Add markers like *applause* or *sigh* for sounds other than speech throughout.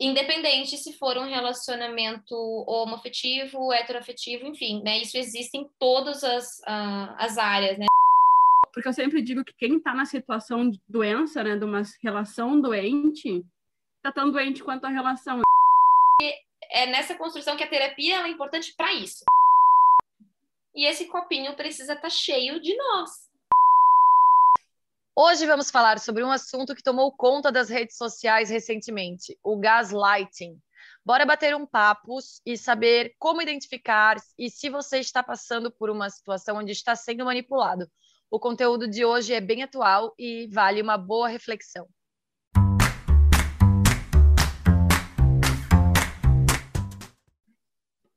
independente se for um relacionamento homoafetivo, heteroafetivo, enfim, né? Isso existe em todas as, uh, as áreas, né? Porque eu sempre digo que quem está na situação de doença, né, de uma relação doente, está tão doente quanto a relação. É nessa construção que a terapia é importante para isso. E esse copinho precisa estar tá cheio de nós. Hoje vamos falar sobre um assunto que tomou conta das redes sociais recentemente, o gaslighting. Bora bater um papo e saber como identificar e se você está passando por uma situação onde está sendo manipulado. O conteúdo de hoje é bem atual e vale uma boa reflexão.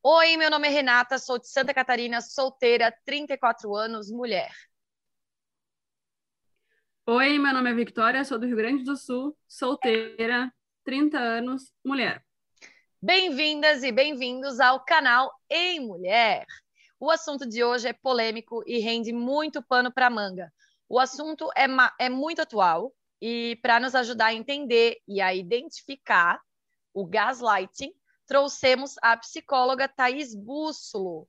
Oi, meu nome é Renata, sou de Santa Catarina, solteira, 34 anos, mulher. Oi, meu nome é Victoria, sou do Rio Grande do Sul, solteira, 30 anos, mulher. Bem-vindas e bem-vindos ao canal Em Mulher. O assunto de hoje é polêmico e rende muito pano para manga. O assunto é, é muito atual e para nos ajudar a entender e a identificar o gaslighting, trouxemos a psicóloga Thaís Bússolo.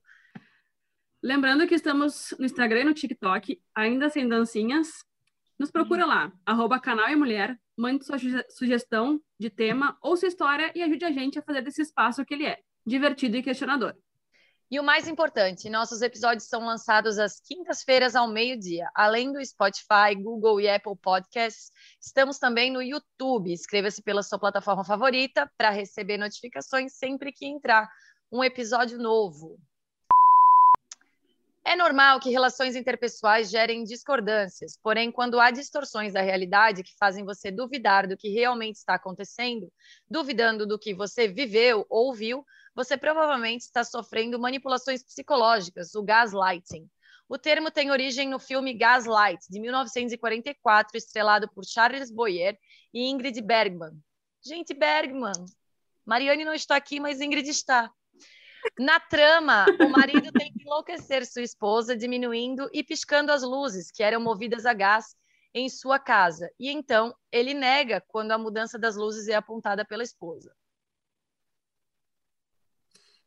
Lembrando que estamos no Instagram e no TikTok, ainda sem dancinhas, nos procura lá, arroba canal e mulher, mande sua sugestão de tema ou sua história e ajude a gente a fazer desse espaço que ele é, divertido e questionador. E o mais importante, nossos episódios são lançados às quintas-feiras ao meio-dia. Além do Spotify, Google e Apple Podcasts, estamos também no YouTube. Inscreva-se pela sua plataforma favorita para receber notificações sempre que entrar um episódio novo. É normal que relações interpessoais gerem discordâncias, porém, quando há distorções da realidade que fazem você duvidar do que realmente está acontecendo, duvidando do que você viveu ou viu, você provavelmente está sofrendo manipulações psicológicas, o gaslighting. O termo tem origem no filme Gaslight, de 1944, estrelado por Charles Boyer e Ingrid Bergman. Gente, Bergman! Mariane não está aqui, mas Ingrid está. Na trama, o marido tem que enlouquecer sua esposa, diminuindo e piscando as luzes, que eram movidas a gás, em sua casa. E então ele nega quando a mudança das luzes é apontada pela esposa.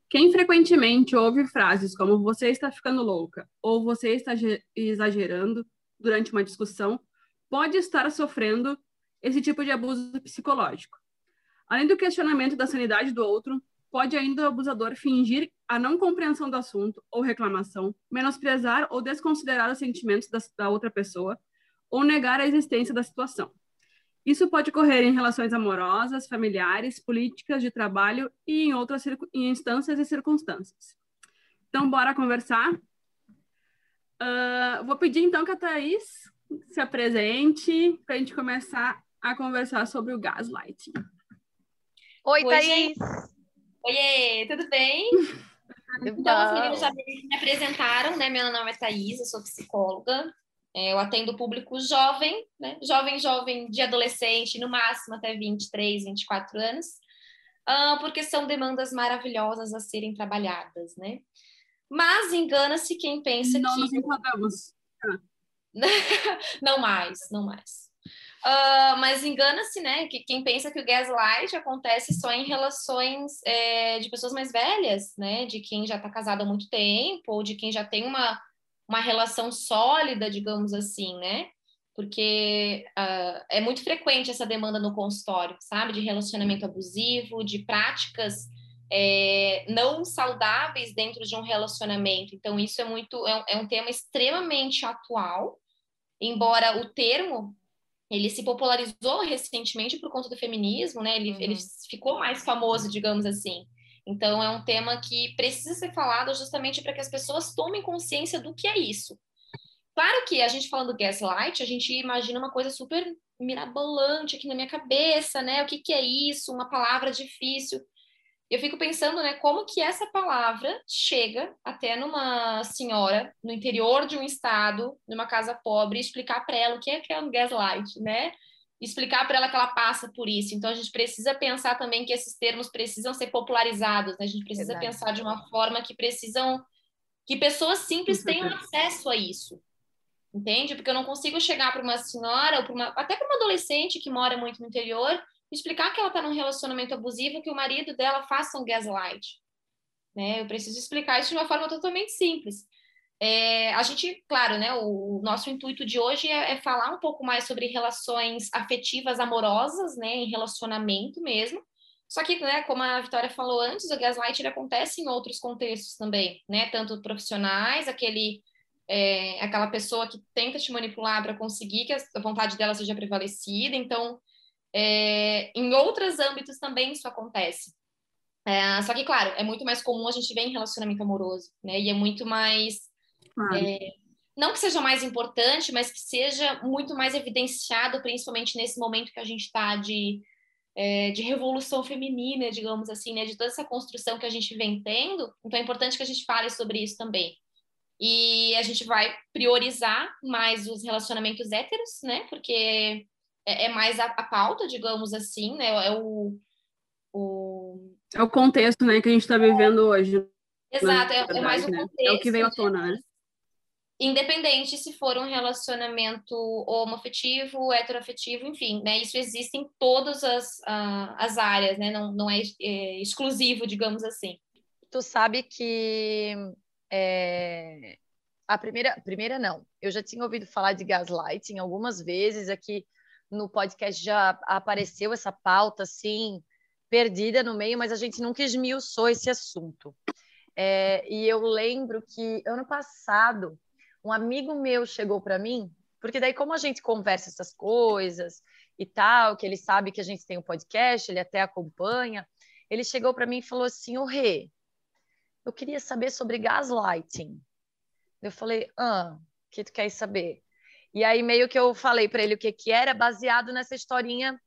Quem frequentemente ouve frases como você está ficando louca ou você está exagerando durante uma discussão pode estar sofrendo esse tipo de abuso psicológico. Além do questionamento da sanidade do outro, pode ainda o abusador fingir a não compreensão do assunto ou reclamação, menosprezar ou desconsiderar os sentimentos da, da outra pessoa ou negar a existência da situação. Isso pode ocorrer em relações amorosas, familiares, políticas, de trabalho e em outras em instâncias e circunstâncias. Então, bora conversar. Uh, vou pedir então que a Thaís se apresente para a gente começar a conversar sobre o gaslighting. Oi, Oi Thaís! Gente. Oiê, tudo bem? Então, os meninos já me apresentaram, né? Meu nome é Thaís, eu sou psicóloga. É, eu atendo o público jovem, né? Jovem, jovem, de adolescente, no máximo até 23, 24 anos, uh, porque são demandas maravilhosas a serem trabalhadas, né? Mas engana-se quem pensa não que. Não nos enquadramos. *laughs* não mais, não mais. Uh, mas engana-se, né? Que quem pensa que o gaslight acontece só em relações é, de pessoas mais velhas, né? De quem já está casado há muito tempo, ou de quem já tem uma, uma relação sólida, digamos assim, né? Porque uh, é muito frequente essa demanda no consultório, sabe? De relacionamento abusivo, de práticas é, não saudáveis dentro de um relacionamento. Então, isso é muito é, é um tema extremamente atual, embora o termo ele se popularizou recentemente por conta do feminismo, né? Ele, uhum. ele ficou mais famoso, digamos assim. Então, é um tema que precisa ser falado justamente para que as pessoas tomem consciência do que é isso. Claro que a gente falando gaslight, a gente imagina uma coisa super mirabolante aqui na minha cabeça, né? O que, que é isso? Uma palavra difícil eu fico pensando, né, como que essa palavra chega até numa senhora no interior de um estado, numa casa pobre, e explicar para ela o que é que é um gaslight, né? Explicar para ela que ela passa por isso. Então a gente precisa pensar também que esses termos precisam ser popularizados, né? A gente precisa Exato. pensar de uma forma que precisam que pessoas simples tenham acesso a isso. Entende? Porque eu não consigo chegar para uma senhora ou uma, até para uma adolescente que mora muito no interior explicar que ela está num relacionamento abusivo, que o marido dela faça um gaslight. Né? Eu preciso explicar isso de uma forma totalmente simples. É, a gente, claro, né, o, nosso intuito de hoje é, é, falar um pouco mais sobre relações afetivas amorosas, né, em relacionamento mesmo. Só que, né, como a Vitória falou antes, o gaslight acontece em outros contextos também, né, tanto profissionais, aquele é, aquela pessoa que tenta te manipular para conseguir que a vontade dela seja prevalecida. Então, é, em outros âmbitos também isso acontece. É, só que, claro, é muito mais comum a gente ver em relacionamento amoroso, né? E é muito mais. É, não que seja mais importante, mas que seja muito mais evidenciado, principalmente nesse momento que a gente está de, é, de revolução feminina, digamos assim, né? De toda essa construção que a gente vem tendo. Então é importante que a gente fale sobre isso também. E a gente vai priorizar mais os relacionamentos héteros, né? Porque é, é mais a, a, pauta, digamos assim, né? É o, o... É o contexto, né, que a gente está vivendo hoje. Exato, é, verdade, é, mais o contexto. Né? É o que veio à tona, né? Independente se for um relacionamento homoafetivo, heteroafetivo, enfim, né? Isso existe em todas as, uh, as áreas, né? Não, não é, é exclusivo, digamos assim. Tu sabe que é, a primeira, primeira não. Eu já tinha ouvido falar de gaslighting algumas vezes aqui no podcast já apareceu essa pauta assim perdida no meio, mas a gente nunca esmiuçou esse assunto. É, e eu lembro que ano passado um amigo meu chegou para mim, porque daí como a gente conversa essas coisas e tal, que ele sabe que a gente tem um podcast, ele até acompanha, ele chegou para mim e falou assim: "O Rê, eu queria saber sobre gaslighting". Eu falei: "Ah, o que tu quer saber?" E aí meio que eu falei para ele o que que era, baseado nessa historinha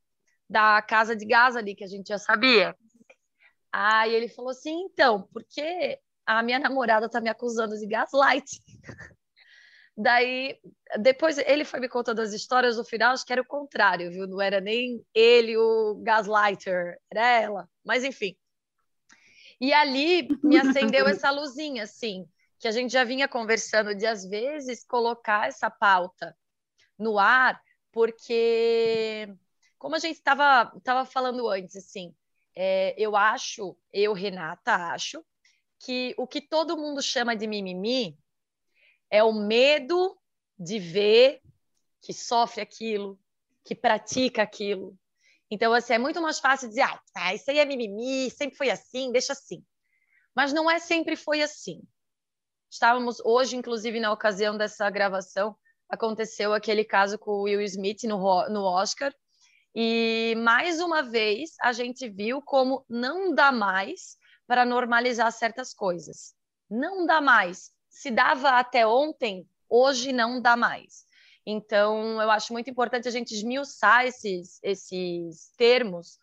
da casa de gás ali que a gente já sabia. Aí ele falou assim: "Então, porque a minha namorada tá me acusando de gaslighting". *laughs* Daí, depois ele foi me contando as histórias, no final acho que era o contrário, viu? Não era nem ele o gaslighter, era ela. Mas enfim. E ali me acendeu essa luzinha, assim, que a gente já vinha conversando de às vezes colocar essa pauta no ar, porque como a gente estava tava falando antes, assim, é, eu acho, eu, Renata, acho que o que todo mundo chama de mimimi é o medo de ver que sofre aquilo, que pratica aquilo. Então, assim, é muito mais fácil dizer, ah, isso aí é mimimi, sempre foi assim, deixa assim. Mas não é sempre foi assim. Estávamos hoje, inclusive, na ocasião dessa gravação, aconteceu aquele caso com o Will Smith no, no Oscar. E mais uma vez a gente viu como não dá mais para normalizar certas coisas. Não dá mais. Se dava até ontem, hoje não dá mais. Então, eu acho muito importante a gente esmiuçar esses, esses termos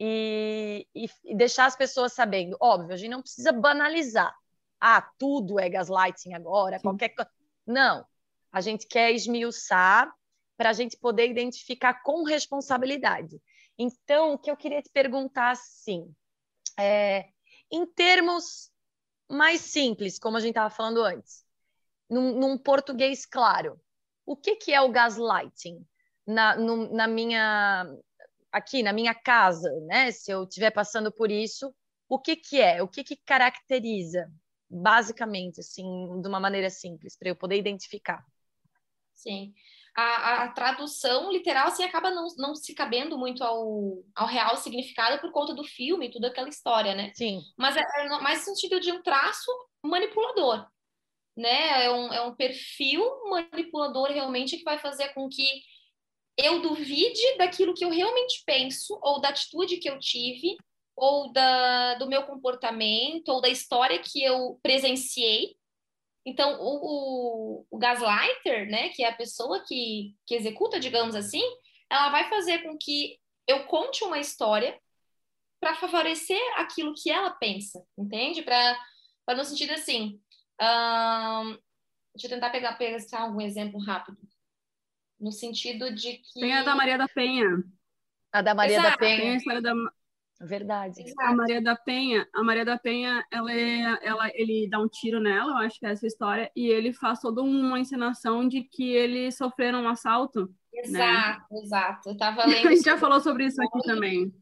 e, e, e deixar as pessoas sabendo. Óbvio, a gente não precisa banalizar ah, tudo é gaslighting agora, Sim. qualquer coisa. Não. A gente quer esmiuçar para a gente poder identificar com responsabilidade. Então, o que eu queria te perguntar, assim, é, em termos mais simples, como a gente estava falando antes, num, num, português claro, o que, que é o gaslighting na, no, na minha aqui na minha casa, né? Se eu estiver passando por isso, o que que é? O que que caracteriza basicamente, assim, de uma maneira simples, para eu poder identificar. Sim. A, a, tradução literal assim, acaba não, não se cabendo muito ao, ao real significado por conta do filme, toda aquela história, né? Sim. Mas é, é mais no sentido de um traço manipulador, né? É um, é um perfil manipulador realmente que vai fazer com que eu duvide daquilo que eu realmente penso ou da atitude que eu tive ou da, do meu comportamento, ou da história que eu presenciei. Então, o, o, o gaslighter, né, que é a pessoa que, que executa, digamos assim, ela vai fazer com que eu conte uma história para favorecer aquilo que ela pensa, entende? Para no sentido assim. deixa eu tentar pegar, pegar algum exemplo rápido. No sentido de que. Tem a da Maria da Penha. A da Maria Exato. da Penha. Tem a história da, Verdade. A Maria da Penha, a Maria da Penha, ela, é, ela, ele dá um tiro nela, eu acho que é essa história, e ele faz toda uma encenação de que eles sofreram um assalto Exato, né? exato. Eu tava *laughs* lendo. A gente já falou sobre isso aqui também. Eu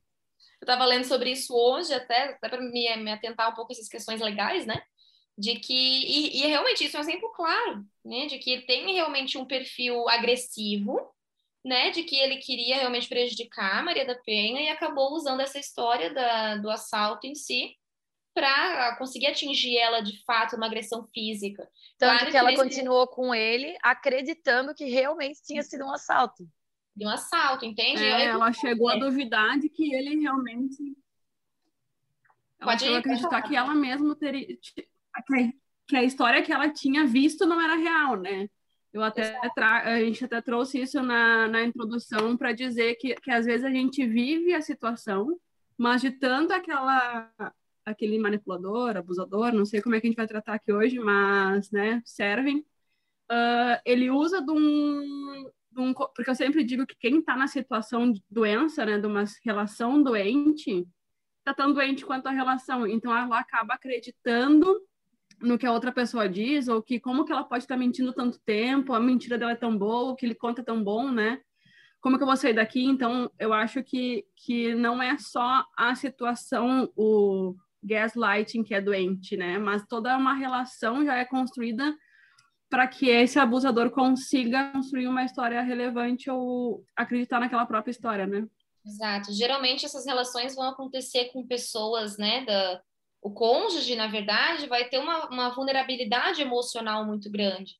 estava lendo sobre isso hoje, até, até para me, me atentar um pouco a essas questões legais, né? De que, e, e realmente isso é um exemplo claro, né? De que tem realmente um perfil agressivo, né? De que ele queria realmente prejudicar a Maria da Penha e acabou usando essa história da, do assalto em si para conseguir atingir ela de fato uma agressão física. Tanto claro que, que ela nesse... continuou com ele, acreditando que realmente tinha sido um assalto. De um assalto, entende? É, ela chegou é. a duvidar de que ele realmente. Ela Pode chegou a acreditar que ela mesma teria. Que a história que ela tinha visto não era real, né? Eu até a gente até trouxe isso na, na introdução para dizer que, que às vezes a gente vive a situação, mas de tanto aquela aquele manipulador, abusador, não sei como é que a gente vai tratar aqui hoje, mas, né, servem. Uh, ele usa de um, de um, Porque eu sempre digo que quem está na situação de doença, né, de uma relação doente, está tão doente quanto a relação. Então, ela acaba acreditando no que a outra pessoa diz, ou que como que ela pode estar mentindo tanto tempo, a mentira dela é tão boa, o que ele conta é tão bom, né? Como que eu vou sair daqui? Então, eu acho que, que não é só a situação, o, gaslighting que é doente, né? Mas toda uma relação já é construída para que esse abusador consiga construir uma história relevante ou acreditar naquela própria história, né? Exato. Geralmente essas relações vão acontecer com pessoas, né, da o cônjuge, na verdade, vai ter uma, uma vulnerabilidade emocional muito grande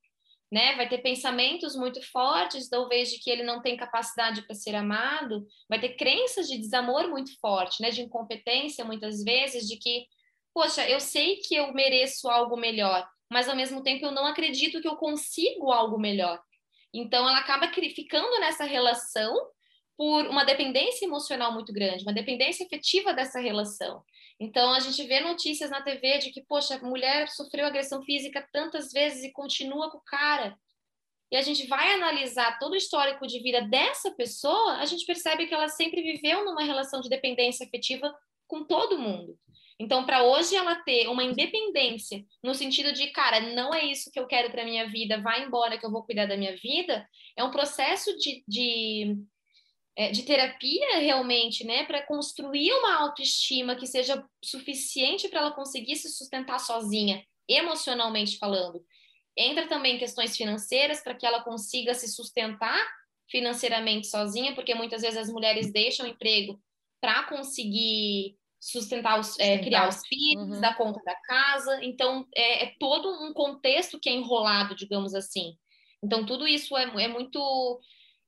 né? Vai ter pensamentos muito fortes, talvez de que ele não tem capacidade para ser amado, vai ter crenças de desamor muito forte, né? De incompetência muitas vezes, de que, poxa, eu sei que eu mereço algo melhor, mas ao mesmo tempo eu não acredito que eu consigo algo melhor. Então ela acaba ficando nessa relação por uma dependência emocional muito grande, uma dependência efetiva dessa relação. Então, a gente vê notícias na TV de que, poxa, a mulher sofreu agressão física tantas vezes e continua com o cara. E a gente vai analisar todo o histórico de vida dessa pessoa, a gente percebe que ela sempre viveu numa relação de dependência afetiva com todo mundo. Então, para hoje ela ter uma independência, no sentido de, cara, não é isso que eu quero para minha vida, vai embora que eu vou cuidar da minha vida, é um processo de, de de terapia realmente, né, para construir uma autoestima que seja suficiente para ela conseguir se sustentar sozinha, emocionalmente falando. Entra também questões financeiras para que ela consiga se sustentar financeiramente sozinha, porque muitas vezes as mulheres deixam o emprego para conseguir sustentar os, é, criar os filhos, uhum. dar conta da casa. Então, é, é, todo um contexto que é enrolado, digamos assim. Então, tudo isso é, é muito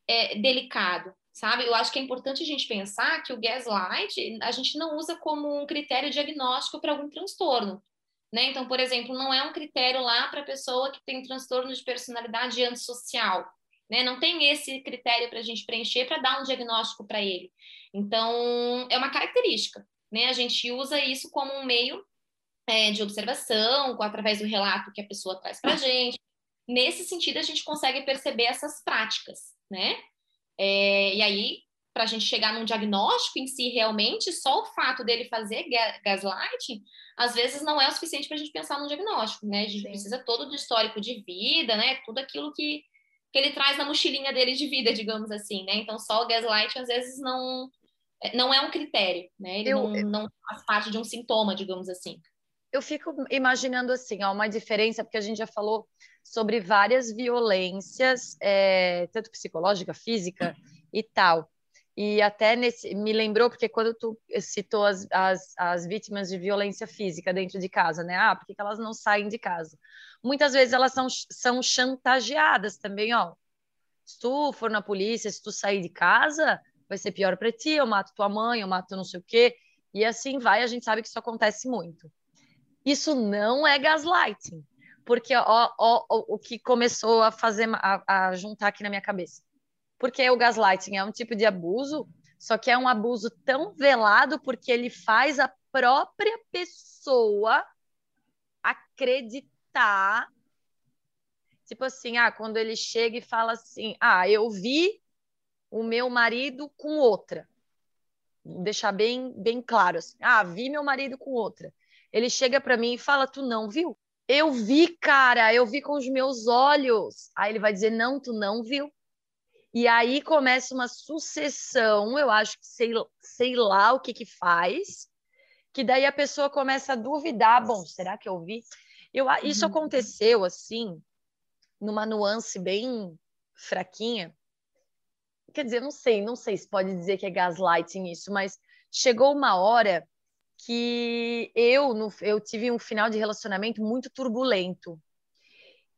é, delicado sabe? Eu acho que é importante a gente pensar que o gaslight a gente não usa como um critério diagnóstico para algum transtorno. Né? Então, por exemplo, não é um critério lá para a pessoa que tem transtorno de personalidade antissocial. Né? Não tem esse critério para a gente preencher para dar um diagnóstico para ele. Então, é uma característica. Né? A gente usa isso como um meio é, de observação, através do relato que a pessoa traz para a gente. Nesse sentido, a gente consegue perceber essas práticas, né? É, e aí, para a gente chegar num diagnóstico em si realmente, só o fato dele fazer gaslighting, às vezes não é o suficiente para a gente pensar num diagnóstico, né? A gente Sim. precisa todo do histórico de vida, né? Tudo aquilo que, que ele traz na mochilinha dele de vida, digamos assim, né? Então, só o gaslighting às vezes não, é, não é um critério, né? Ele eu, não, não faz parte de um sintoma, digamos assim. Eu fico imaginando assim, ó, uma diferença, porque a gente já falou sobre várias violências, é, tanto psicológica, física e tal. E até nesse, me lembrou, porque quando tu citou as, as, as vítimas de violência física dentro de casa, né? Ah, por que elas não saem de casa? Muitas vezes elas são, são chantageadas também, ó. Se tu for na polícia, se tu sair de casa, vai ser pior para ti, eu mato tua mãe, eu mato não sei o quê. E assim vai, a gente sabe que isso acontece muito. Isso não é gaslighting porque ó, ó, ó, o que começou a fazer a, a juntar aqui na minha cabeça. Porque o gaslighting é um tipo de abuso, só que é um abuso tão velado porque ele faz a própria pessoa acreditar. Tipo assim, ah, quando ele chega e fala assim: "Ah, eu vi o meu marido com outra". Vou deixar bem bem claro assim: "Ah, vi meu marido com outra". Ele chega para mim e fala: "Tu não viu?" Eu vi, cara, eu vi com os meus olhos. Aí ele vai dizer: Não, tu não viu. E aí começa uma sucessão, eu acho que sei, sei lá o que que faz, que daí a pessoa começa a duvidar, bom, será que eu vi? Eu, isso uhum. aconteceu assim, numa nuance bem fraquinha. Quer dizer, não sei, não sei se pode dizer que é gaslighting isso, mas chegou uma hora que eu, no, eu tive um final de relacionamento muito turbulento.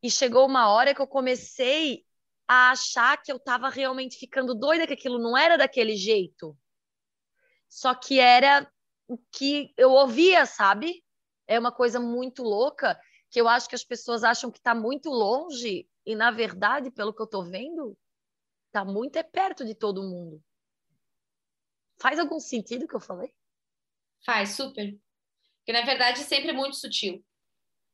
E chegou uma hora que eu comecei a achar que eu estava realmente ficando doida, que aquilo não era daquele jeito. Só que era o que eu ouvia, sabe? É uma coisa muito louca que eu acho que as pessoas acham que está muito longe e na verdade, pelo que eu estou vendo, está muito é perto de todo mundo. Faz algum sentido o que eu falei? Faz, super. Porque na verdade sempre é muito sutil.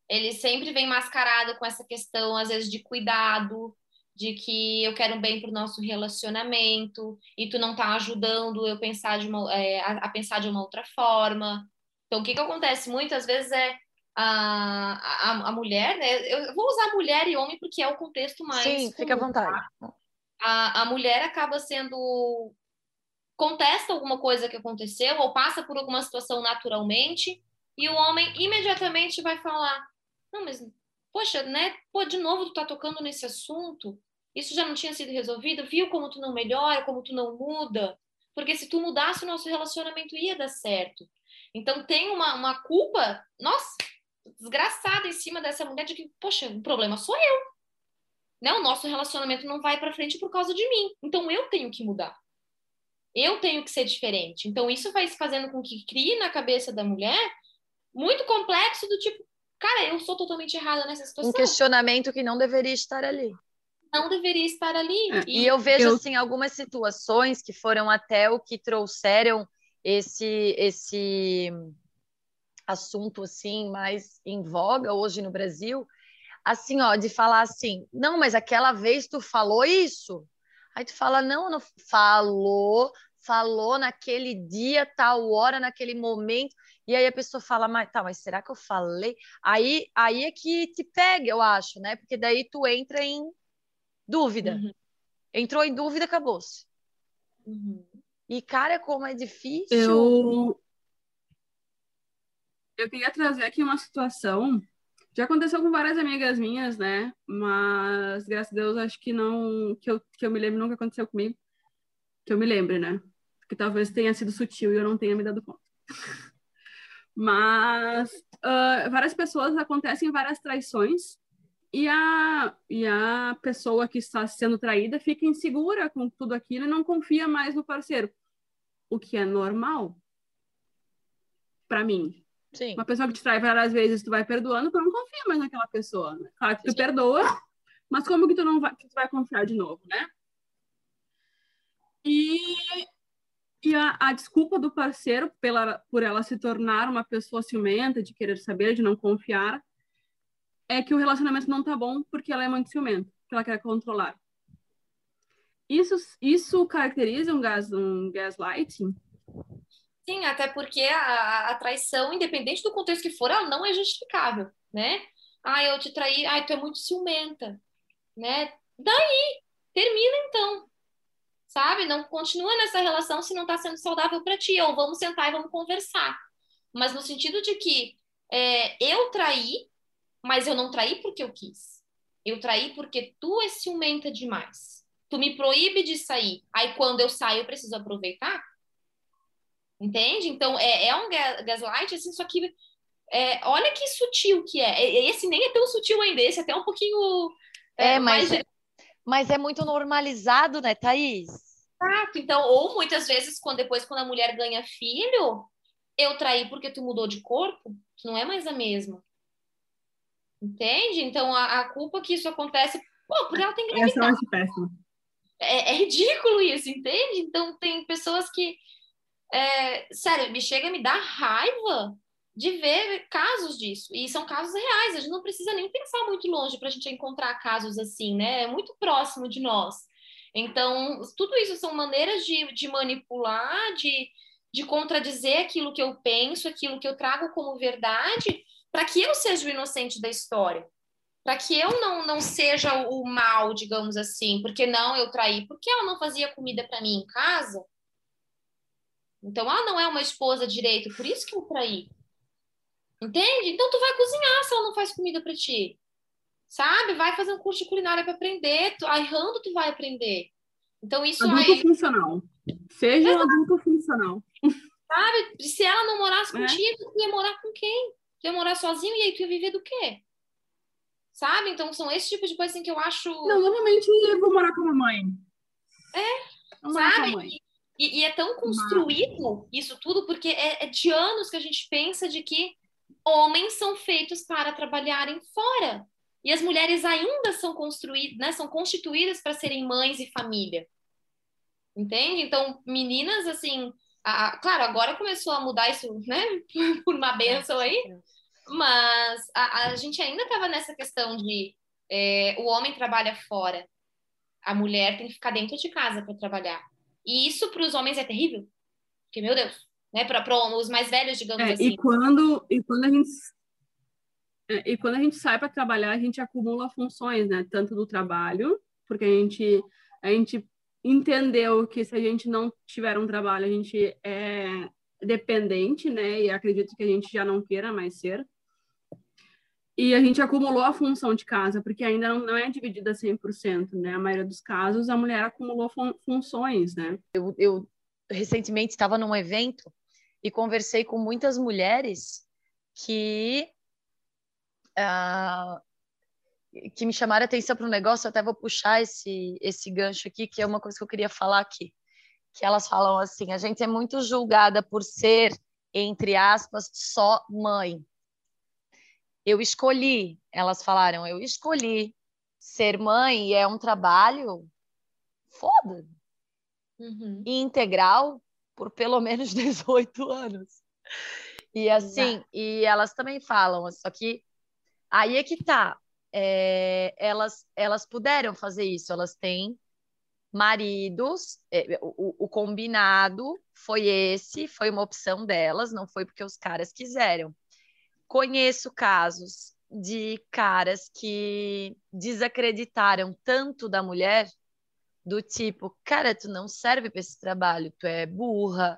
Ele sempre vem mascarado com essa questão, às vezes, de cuidado, de que eu quero um bem para o nosso relacionamento e tu não tá ajudando eu pensar de uma, é, a, a, pensar de uma outra forma. Então, o que, que acontece muitas vezes é a, a, a mulher, né? Eu vou usar mulher e homem porque é o contexto mais. Sim, comum, fica à vontade. Tá? A, a mulher acaba sendo. Contesta alguma coisa que aconteceu ou passa por alguma situação naturalmente e o homem imediatamente vai falar: Não, mas, poxa, né? Pô, de novo tu tá tocando nesse assunto. Isso já não tinha sido resolvido? Viu como tu não melhora, como tu não muda? Porque se tu mudasse o nosso relacionamento ia dar certo. Então tem uma, uma culpa, nossa, desgraçada em cima dessa mulher de que, poxa, o problema sou eu. Né? O nosso relacionamento não vai para frente por causa de mim. Então eu tenho que mudar. Eu tenho que ser diferente. Então isso vai se fazendo com que crie na cabeça da mulher muito complexo do tipo, cara, eu sou totalmente errada nessa situação. Um questionamento que não deveria estar ali. Não deveria estar ali. É, e, e, eu vejo eu... assim algumas situações que foram até o que trouxeram esse esse assunto assim mais em voga hoje no Brasil, assim, ó, de falar assim, não, mas aquela vez tu falou isso. Aí tu fala, não, não falou, falou naquele dia, tal hora, naquele momento. E aí a pessoa fala, mas tá, mas será que eu falei? Aí, aí é que te pega, eu acho, né? Porque daí tu entra em dúvida. Uhum. Entrou em dúvida, acabou-se. Uhum. E, cara, como é difícil. Eu, eu queria trazer aqui uma situação. Já aconteceu com várias amigas minhas, né? Mas, graças a Deus, acho que não. Que eu, que eu me lembro, nunca aconteceu comigo. Que eu me lembre, né? Que talvez tenha sido sutil e eu não tenha me dado conta. *laughs* Mas uh, várias pessoas acontecem várias traições e a, e a pessoa que está sendo traída fica insegura com tudo aquilo e não confia mais no parceiro. O que é normal para mim. Sim. Uma pessoa que te trai várias vezes, tu vai perdoando, tu não confia mais naquela pessoa. Né? Claro que tu Sim. perdoa, mas como que tu não vai, que tu vai confiar de novo, né? E, e a, a, desculpa do parceiro pela, por ela se tornar uma pessoa ciumenta, de querer saber, de não confiar, é que o relacionamento não tá bom porque ela é muito ciumenta, que ela quer controlar. Isso, isso caracteriza um, gas, um gaslighting? Sim, até porque a, a, traição, independente do contexto que for, ela não é justificável, né? Ah, eu te traí, ah, tu é muito ciumenta, né? Daí, termina então, sabe? Não continua nessa relação se não está sendo saudável para ti, ou vamos sentar e vamos conversar. Mas no sentido de que é, eu traí, mas eu não traí porque eu quis. Eu traí porque tu é ciumenta demais. Tu me proíbe de sair. Aí quando eu saio, eu preciso aproveitar. Entende? Então, é, é um gaslight, assim, só que é, olha que sutil que é. Esse nem é tão sutil ainda, esse é até um pouquinho. É, é mas, mais... é, mas é muito normalizado, né, Thaís? Exato. Então, ou muitas vezes, quando depois, quando a mulher ganha filho, eu traí porque tu mudou de corpo, tu não é mais a mesma. Entende? Então, a, a culpa que isso acontece, pô, porque ela tem que Essa eu acho péssimo. É, é ridículo isso, entende? Então, tem pessoas que é, sério, me chega a me dar raiva de ver casos disso. E são casos reais, a gente não precisa nem pensar muito longe para a gente encontrar casos assim, né? É muito próximo de nós. Então, tudo isso são maneiras de, de manipular, de, de contradizer aquilo que eu penso, aquilo que eu trago como verdade, para que eu seja o inocente da história. para que eu não, não seja o mal, digamos assim, porque não eu traí, porque ela não fazia comida para mim em casa. Então ela não é uma esposa direito, por isso que eu traí. Entende? Então tu vai cozinhar se ela não faz comida para ti. Sabe? Vai fazer um curso de culinária para aprender, tu, errando tu vai aprender. Então isso adulto aí funcional. Seja Exato. um adulto funcional. Sabe? Se ela não morasse é. contigo, tu ia morar com quem? Tu ia morar sozinho e aí tu ia viver do quê? Sabe? Então são esse tipo de coisa assim, que eu acho. Não, normalmente eu vou morar com a mamãe. É. Vou sabe? E, e, é tão construído isso tudo, porque é, é de anos que a gente pensa de que homens são feitos para trabalharem fora. E as mulheres ainda são construídas, né, são constituídas para serem mães e família. Entende? Então, meninas, assim, a, claro, agora começou a mudar isso, né, *laughs* por uma benção aí, mas a, a gente ainda estava nessa questão de é, o homem trabalha fora, a mulher tem que ficar dentro de casa para trabalhar. E isso para os homens é terrível, porque, meu Deus, né, para os mais velhos, digamos é, assim. E quando, e quando a gente é, e quando a gente sai para trabalhar, a gente acumula funções, né? Tanto do trabalho, porque a gente, a gente entendeu que se a gente não tiver um trabalho, a gente é dependente, né? E acredito que a gente já não queira mais ser. E a gente acumulou a função de casa, porque ainda não, não é dividida 100%, né? A maioria dos casos, a mulher acumulou fun funções, né? Eu, eu recentemente estava num evento e conversei com muitas mulheres que uh, que me chamaram a atenção para um negócio, eu até vou puxar esse, esse gancho aqui, que é uma coisa que eu queria falar aqui. Que elas falam assim: a gente é muito julgada por ser, entre aspas, só mãe. Eu escolhi, elas falaram, eu escolhi ser mãe e é um trabalho foda. Uhum. E integral por pelo menos *laughs* 18 anos. E assim, Exato. e elas também falam, só que Aí é que tá. É, elas, elas puderam fazer isso, elas têm maridos, é, o, o, combinado foi esse, foi uma opção delas, não foi porque os caras quiseram. Conheço casos de caras que desacreditaram tanto da mulher, do tipo, cara, tu não serve para esse trabalho, tu é burra,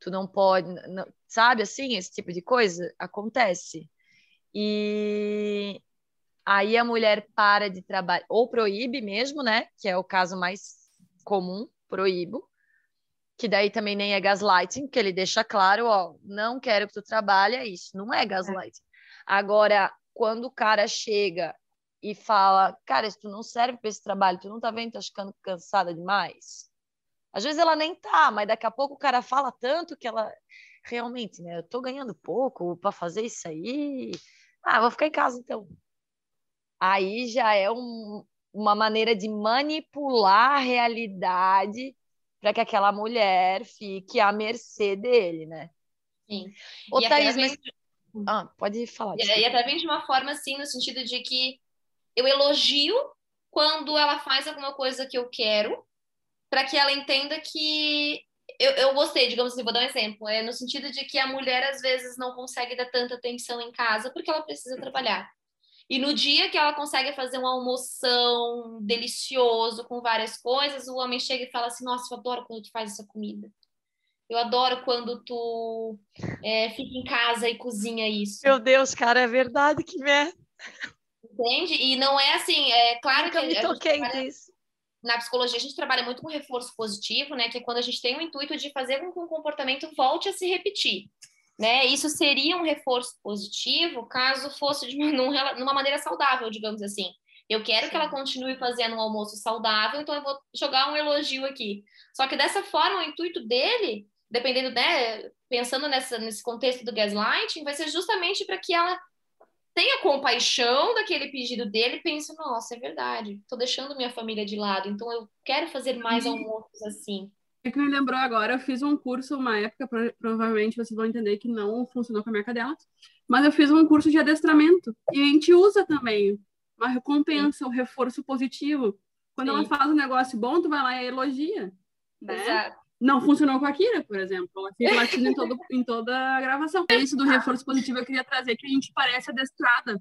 tu não pode, não, sabe assim, esse tipo de coisa acontece. E aí a mulher para de trabalhar, ou proíbe mesmo, né? Que é o caso mais comum, proíbo. Que daí também nem é gaslighting, que ele deixa claro, ó, não quero que tu trabalhe, é isso, não é gaslighting. É. Agora, quando o cara chega e fala, cara, se tu não serve para esse trabalho, tu não tá vendo, tá ficando cansada demais. Às vezes ela nem tá, mas daqui a pouco o cara fala tanto que ela realmente, né, eu tô ganhando pouco para fazer isso aí, ah, vou ficar em casa então. Aí já é um, uma maneira de manipular a realidade para que aquela mulher fique à mercê dele, né? Sim. Ô, e Thaís, mas... Ah, pode falar. E, e até vem de uma forma assim, no sentido de que eu elogio quando ela faz alguma coisa que eu quero, para que ela entenda que eu, eu gostei, digamos assim, vou dar um exemplo, é no sentido de que a mulher às vezes não consegue dar tanta atenção em casa porque ela precisa trabalhar. E no dia que ela consegue fazer uma almoção delicioso com várias coisas, o homem chega e fala assim: Nossa, eu adoro quando tu faz essa comida. Eu adoro quando tu é, fica em casa e cozinha isso. Meu Deus, cara, é verdade que merda. Entende? E não é assim, é claro Nunca que. me toquei nisso na psicologia a gente trabalha muito com reforço positivo, né? Que é quando a gente tem o intuito de fazer com que o comportamento volte a se repetir. Né? Isso seria um reforço positivo caso fosse de uma, *laughs* numa maneira saudável, digamos assim. Eu quero que ela continue fazendo um almoço saudável, então eu vou jogar um elogio aqui. Só que dessa forma, o intuito dele, dependendo, né, pensando nessa, nesse contexto do gaslighting, vai ser justamente para que ela tenha compaixão daquele pedido dele e pense, nossa, é verdade, estou deixando minha família de lado, então eu quero fazer mais uhum. almoços assim. É que me lembrou agora, eu fiz um curso uma época, provavelmente vocês vão entender que não funcionou com a minha cadela, mas eu fiz um curso de adestramento e a gente usa também uma recompensa, Sim. um reforço positivo. Quando Sim. ela faz um negócio bom, tu vai lá e elogia. Né? Exato não funcionou com a Kira, por exemplo. Ela fica latindo em, todo, em toda a gravação. É isso do reforço positivo eu queria trazer, que a gente parece adestrada.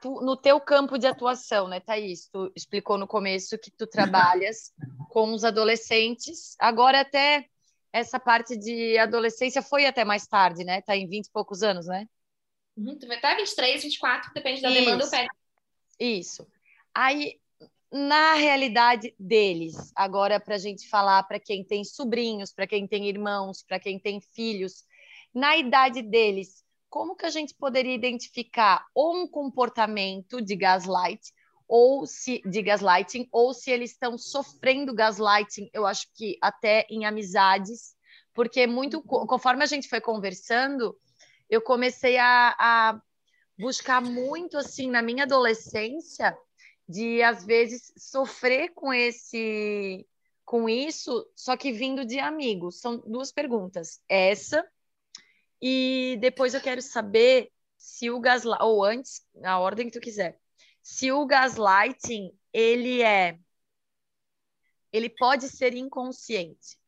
Tu, no teu campo de atuação, né, Thaís? Tu explicou no começo que tu trabalhas com os adolescentes. Agora até essa parte de adolescência foi até mais tarde, né? Tá em 20 e poucos anos, né? Uhum, até 23, 24, depende da Isso. demanda, eu pego. Isso. Aí, na realidade deles, agora para a gente falar para quem tem sobrinhos, para quem tem irmãos, para quem tem filhos, na idade deles, como que a gente poderia identificar um comportamento de gaslight ou se de gaslighting ou se eles estão sofrendo gaslighting, eu acho que até em amizades, porque muito uhum. conforme a gente foi conversando, eu comecei a, a buscar muito assim na minha adolescência de às vezes sofrer com esse com isso, só que vindo de amigos. São duas perguntas. Essa e depois eu quero saber se o gaslight ou antes, na ordem que tu quiser. Se o gaslighting ele é ele pode ser inconsciente.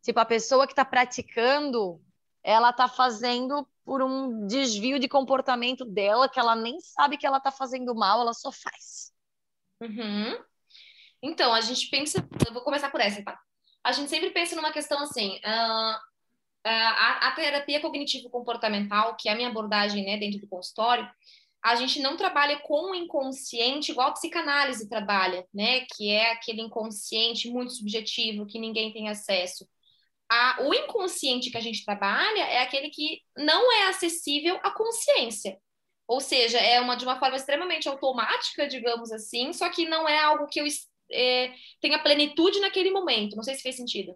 Tipo, a pessoa que está praticando, ela está fazendo por um desvio de comportamento dela que ela nem sabe que ela está fazendo mal, ela só faz. Uhum. Então, a gente pensa. Eu vou começar por essa, tá? A gente sempre pensa numa questão assim. Uh, a, a, terapia cognitivo-comportamental, que é a minha abordagem né, dentro do consultório, a gente não trabalha com o inconsciente igual a psicanálise trabalha, né? Que é aquele inconsciente muito subjetivo que ninguém tem acesso a, o inconsciente que a gente trabalha é aquele que não é acessível à consciência. Ou seja, é uma de uma forma extremamente automática, digamos assim, só que não é algo que eu é, tenha plenitude naquele momento. Não sei se fez sentido.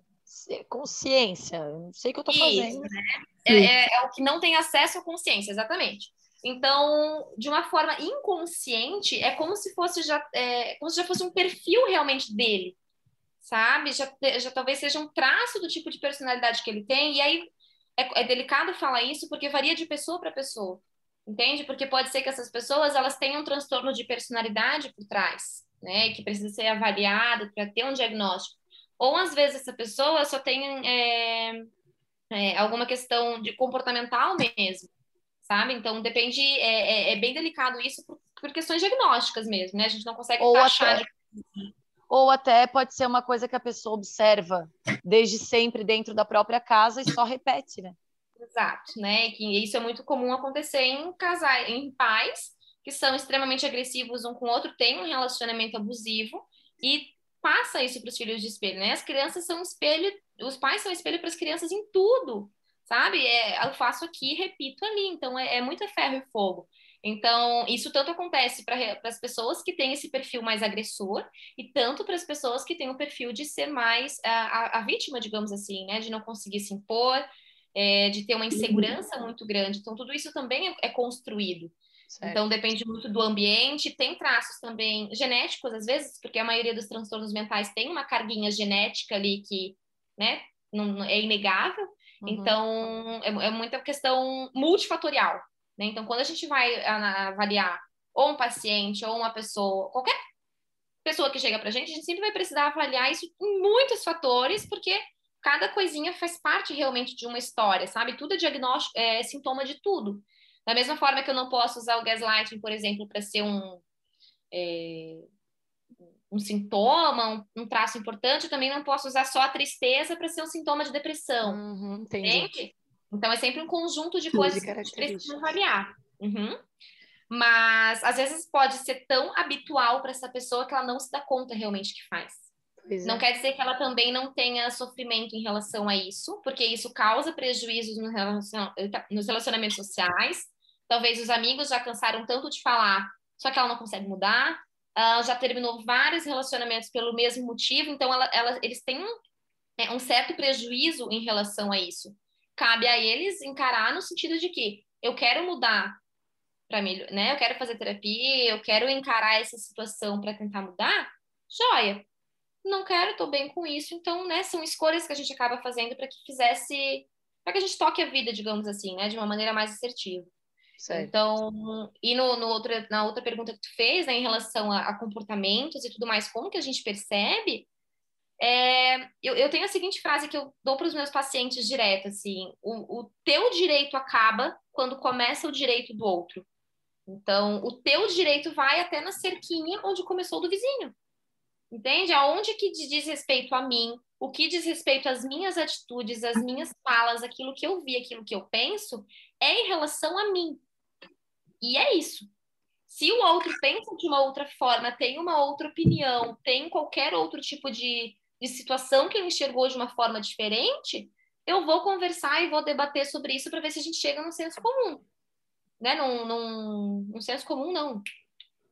Consciência, não sei o que eu estou fazendo. Né? É, é, é, o que não tem acesso à consciência, exatamente. Então, de uma forma inconsciente, é como se fosse já, é, como se já fosse um perfil realmente dele sabe? Já, já talvez seja um traço do tipo de personalidade que ele tem, e aí é, é delicado falar isso porque varia de pessoa para pessoa, entende? Porque pode ser que essas pessoas elas tenham um transtorno de personalidade por trás, né? Que precisa ser avaliado para ter um diagnóstico. Ou às vezes essa pessoa só tem é, é, alguma questão de comportamental mesmo, sabe? Então depende, é, é, é bem delicado isso por, por, questões diagnósticas mesmo, né? A gente não consegue Ou achar até... de ou até pode ser uma coisa que a pessoa observa desde sempre dentro da própria casa e só repete, né? Exato, né? Que isso é muito comum acontecer em casais, em pais que são extremamente agressivos um com o outro, têm um relacionamento abusivo e passa isso para os filhos de espelho, né? As crianças são espelho, os pais são espelho para as crianças em tudo, sabe? É, eu faço aqui, repito ali, então é, é muito ferro e fogo. Então, isso tanto acontece para as pessoas que têm esse perfil mais agressor e tanto para as pessoas que têm o perfil de ser mais a, a, a, vítima, digamos assim, né? De não conseguir se impor, é, de ter uma insegurança muito grande. Então, tudo isso também é, é construído. Certo. Então, depende muito do ambiente, tem traços também genéticos, às vezes, porque a maioria dos transtornos mentais tem uma carguinha genética ali que, né, não, é inegável. Uhum. Então, é, é muita questão multifatorial. Né? Então, quando a gente vai avaliar ou um paciente ou uma pessoa, qualquer pessoa que chega para a gente, a gente sempre vai precisar avaliar isso em muitos fatores, porque cada coisinha faz parte realmente de uma história, sabe? Tudo é diagnóstico, é sintoma de tudo. Da mesma forma que eu não posso usar o gaslighting, por exemplo, para ser um, é, um sintoma, um, um, traço importante, eu também não posso usar só a tristeza para ser um sintoma de depressão. Uhum, entendi. Entende? Então, é sempre um conjunto de coisas que a gente precisa avaliar. Uhum. Mas, às vezes, pode ser tão habitual para essa pessoa que ela não se dá conta realmente que faz. Pois não é. quer dizer que ela também não tenha sofrimento em relação a isso, porque isso causa prejuízos no relacion... nos relacionamentos sociais. Talvez os amigos já cansaram tanto de falar, só que ela não consegue mudar. Uh, já terminou vários relacionamentos pelo mesmo motivo, então ela, ela, eles têm um, é, um certo prejuízo em relação a isso cabe a eles encarar no sentido de que eu quero mudar para melhor, né? Eu quero fazer terapia, eu quero encarar essa situação para tentar mudar. Joia. Não quero, tô bem com isso. Então, né, são escolhas que a gente acaba fazendo para que fizesse para que a gente toque a vida, digamos assim, né, de uma maneira mais assertiva. Certo. Então, e no, no outra, na outra pergunta que tu fez, né, em relação a, a comportamentos e tudo mais, como que a gente percebe, é, eu, eu, tenho a seguinte frase que eu dou para os meus pacientes direto, assim, o, o, teu direito acaba quando começa o direito do outro. Então, o teu direito vai até na cerquinha onde começou do vizinho. Entende? Aonde que diz respeito a mim, o que diz respeito às minhas atitudes, às minhas falas, aquilo que eu vi, aquilo que eu penso, é em relação a mim. E é isso. Se o outro pensa de uma outra forma, tem uma outra opinião, tem qualquer outro tipo de, de situação que ele enxergou de uma forma diferente, eu vou conversar e vou debater sobre isso para ver se a gente chega num senso comum. Né? Num, num, num senso comum, não.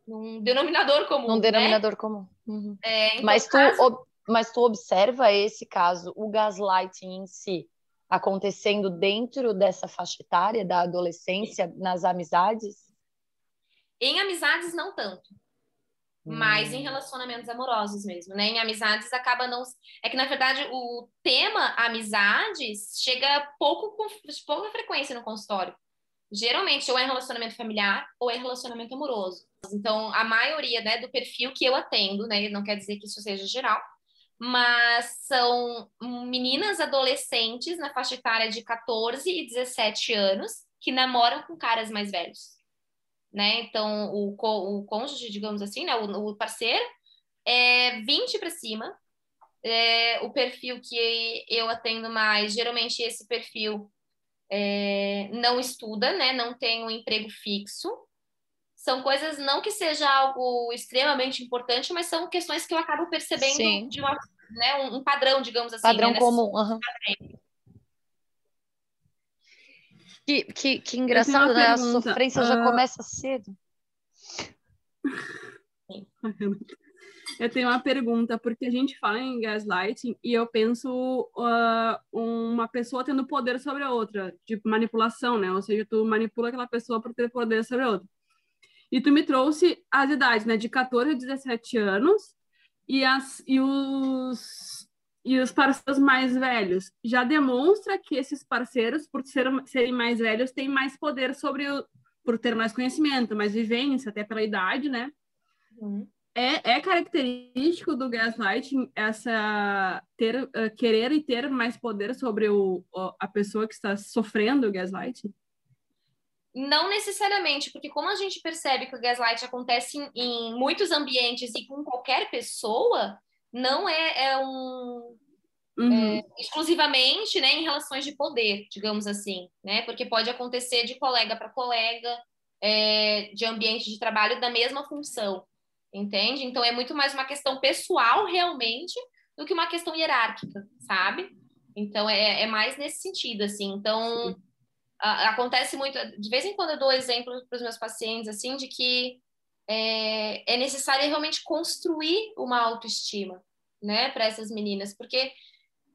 Num denominador comum. Num né? denominador comum. Uhum. É, mas, tu, caso... mas tu observa esse caso, o gaslighting em si, acontecendo dentro dessa faixa etária da adolescência, nas amizades? Em amizades, não tanto. Mas em hum. relacionamentos amorosos mesmo, né? Em amizades acaba não. É que, na verdade, o tema amizades chega pouco com pouca frequência no consultório. Geralmente, ou é relacionamento familiar ou é relacionamento amoroso. Então, a maioria né, do perfil que eu atendo, né? Não quer dizer que isso seja geral, mas são meninas adolescentes na faixa etária de 14 e 17 anos que namoram com caras mais velhos né? Então, o, o cônjuge, digamos assim, né? O, o parceiro, é 20 para cima. É, o perfil que eu atendo mais, geralmente esse perfil é, não estuda, né? Não tem um emprego fixo. São coisas, não que seja algo extremamente importante, mas são questões que eu acabo percebendo Sim. de uma, né, um, padrão, digamos assim. Padrão né, comum. Uhum. Que, que, que engraçado, né? A sofrência uh... já ah, começa cedo. *laughs* Eu tenho uma pergunta, porque a gente fala em gaslighting e eu penso uh, uma pessoa tendo poder sobre a outra, de manipulação, né? Ou seja, tu manipula aquela pessoa por ter poder sobre a outra. E tu me trouxe as idades, né? De 14 a 17 anos e, as, e os e os parceiros mais velhos já demonstra que esses parceiros, por ser, serem mais velhos, têm mais poder sobre o, por ter mais conhecimento, mais vivência, até pela idade, né? Uhum. É, é característico do gaslighting essa ter uh, querer e ter mais poder sobre o, a pessoa que está sofrendo o gaslighting? Não necessariamente, porque como a gente percebe que o gaslight acontece em, em muitos ambientes e com qualquer pessoa, não é, é um uhum. é, exclusivamente né, em relações de poder, digamos assim, né? Porque pode acontecer de colega para colega, é, de ambiente de trabalho da mesma função, entende? Então é muito mais uma questão pessoal realmente do que uma questão hierárquica, sabe? Então é, é mais nesse sentido, assim. Então acontece muito, de vez em quando eu dou exemplos para os meus pacientes assim de que é, é necessário realmente construir uma autoestima, né, para essas meninas, porque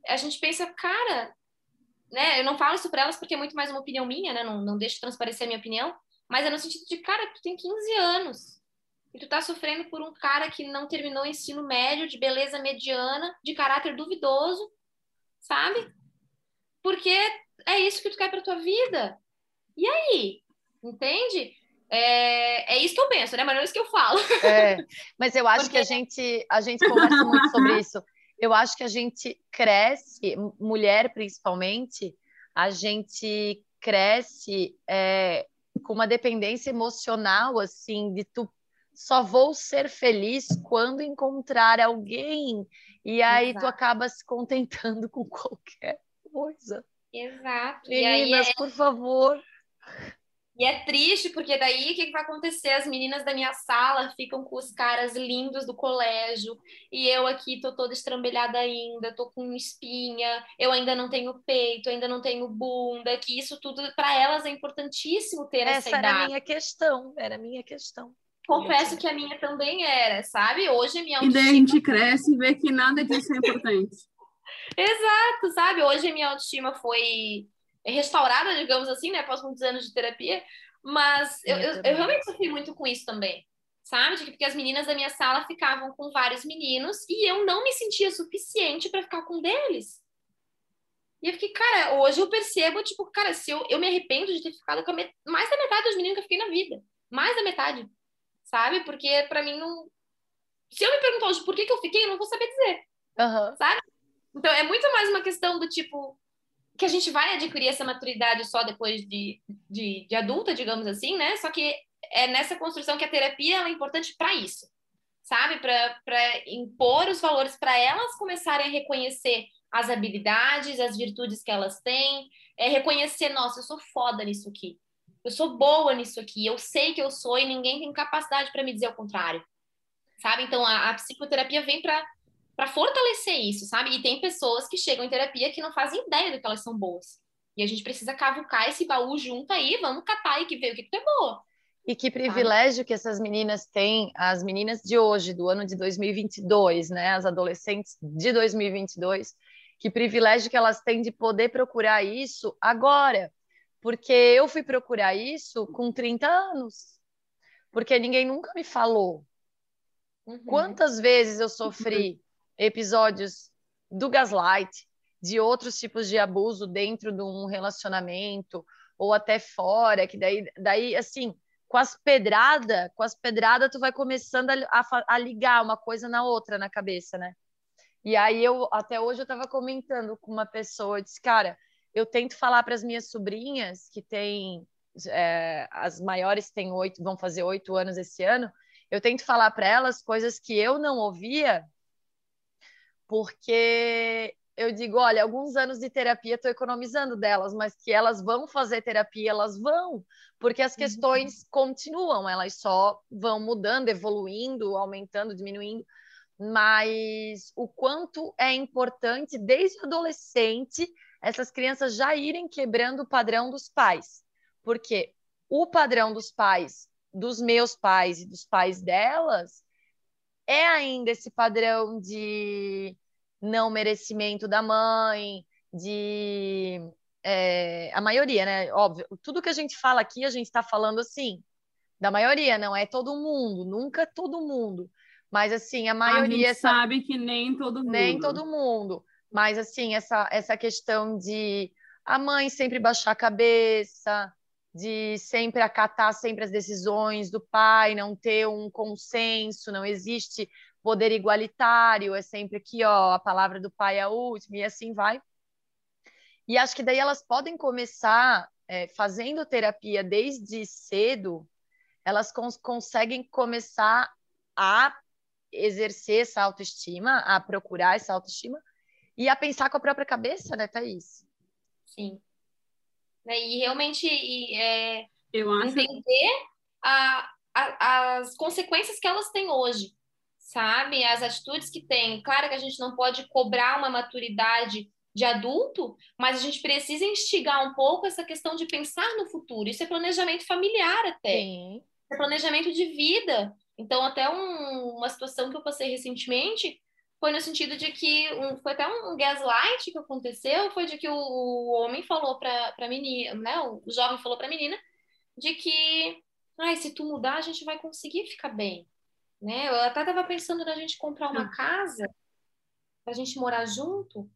a gente pensa, cara, né, eu não falo isso para elas porque é muito mais uma opinião minha, né, não, não deixo transparecer a minha opinião, mas é no sentido de, cara, tu tem 15 anos e tu tá sofrendo por um cara que não terminou o ensino médio, de beleza mediana, de caráter duvidoso, sabe? Porque é isso que tu quer para tua vida. E aí? Entende? É, é isso que eu penso, né? Mas não é isso que eu falo. É, mas eu acho Porque... que a gente, a gente conversa muito sobre isso. Eu acho que a gente cresce, mulher principalmente, a gente cresce é, com uma dependência emocional, assim, de tu só vou ser feliz quando encontrar alguém. E aí Exato. tu acaba se contentando *laughs* com qualquer coisa. Exato. Meninas, é... por favor. E é triste, porque daí o que, que, vai acontecer? As meninas da minha sala ficam com os caras lindos do colégio, e eu aqui tô toda estrambelhada ainda, tô com espinha, eu ainda não tenho peito, ainda não tenho bunda, que isso tudo para elas é importantíssimo ter essa, essa idade. Essa era a minha questão, era a minha questão. Confesso que a minha também era, sabe? Hoje a minha autoestima... E daí a gente cresce e vê que nada disso é importante. Exato, sabe? Hoje a minha autoestima foi restaurada, digamos assim, né, após muitos anos de terapia, mas eu, eu, eu, realmente sofri muito com isso também, sabe? Porque as meninas da minha sala ficavam com vários meninos e eu não me sentia suficiente para ficar com um deles. E eu fiquei, cara, hoje eu percebo, tipo, cara, se eu, eu me arrependo de ter ficado com met... mais da metade dos meninos que eu fiquei na vida. Mais da metade, sabe? Porque para mim não. Se eu me perguntar hoje por que, que eu fiquei, eu não vou saber dizer. Uhum. Sabe? Então é muito mais uma questão do tipo, que a gente vai adquirir essa maturidade só depois de, de, de adulta, digamos assim, né? Só que é nessa construção que a terapia é importante para isso, sabe? Para impor os valores, para elas começarem a reconhecer as habilidades, as virtudes que elas têm, é reconhecer, nossa, eu sou foda nisso aqui, eu sou boa nisso aqui, eu sei que eu sou e ninguém tem capacidade para me dizer o contrário, sabe? Então a, a psicoterapia vem para para fortalecer isso, sabe? E tem pessoas que chegam em terapia que não fazem ideia do que elas são boas. E a gente precisa cavucar esse baú junto aí, vamos catar e que ver o que, que tu é boa. E que privilégio que essas meninas têm, as meninas de hoje, do ano de 2022, né? As adolescentes de 2022, que privilégio que elas têm de poder procurar isso agora. Porque eu fui procurar isso com 30 anos. Porque ninguém nunca me falou. Uhum. Quantas vezes eu sofri episódios do gaslight, de outros tipos de abuso dentro de um relacionamento ou até fora, que daí, daí assim, com as pedradas, com as pedradas tu vai começando a, a, a, ligar uma coisa na outra na cabeça, né? E aí eu até hoje eu estava comentando com uma pessoa, eu disse, cara, eu tento falar para as minhas sobrinhas que têm é, as maiores têm oito, vão fazer oito anos esse ano, eu tento falar para elas coisas que eu não ouvia, porque eu digo, olha, alguns anos de terapia estou economizando delas, mas que elas vão fazer terapia, elas vão, porque as uhum. questões uhum. continuam, elas só vão mudando, evoluindo, aumentando, diminuindo, mas o quanto é importante desde adolescente essas crianças já irem quebrando o padrão dos pais, porque o padrão dos pais, dos meus pais e dos pais delas, é ainda esse padrão de não merecimento da mãe, de. É, a maioria, né? Óbvio, tudo que a gente fala aqui, a gente está falando assim, da maioria, não é todo mundo, nunca todo mundo. Mas assim, a maioria. A gente essa... sabe que nem todo mundo. Nem todo mundo. Mas assim, essa, essa questão de a mãe sempre baixar a cabeça, de sempre acatar sempre as decisões do pai, não ter um consenso, não existe poder igualitário, é sempre aqui, ó, a palavra do pai é a última, e assim vai. E acho que daí elas podem começar é, fazendo terapia desde cedo, elas cons conseguem começar a exercer essa autoestima, a procurar essa autoestima e a pensar com a própria cabeça, né, Thaís? Sim. Né, e realmente e, é, entender a, a, as consequências que elas têm hoje sabe? As atitudes que tem. Claro que a gente não pode cobrar uma maturidade de adulto, mas a gente precisa instigar um pouco essa questão de pensar no futuro. Isso é planejamento familiar até. Sim. É planejamento de vida. Então, até um, uma situação que eu passei recentemente foi no sentido de que um, foi até um gaslight que aconteceu, foi de que o, o homem falou para a menina, né? O jovem falou para a menina de que, ai, se tu mudar, a gente vai conseguir ficar bem. Né? Eu até estava pensando na gente comprar uma casa para a gente morar junto.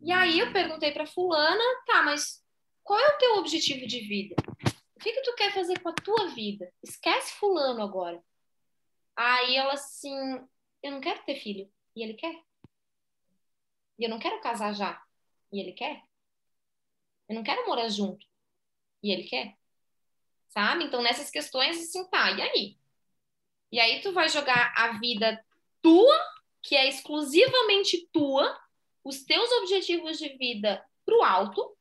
E aí eu perguntei para fulana, tá, mas qual é o teu objetivo de vida? O que que tu quer fazer com a tua vida? Esquece fulano agora. Aí ela assim, eu não quero ter filho. E ele quer. E eu não quero casar já. E ele quer. Eu não quero morar junto. E ele quer. Sabe? Então, nessas questões, assim, tá, e aí? E aí tu vai jogar a vida tua, que é exclusivamente tua, os teus objetivos de vida pro alto,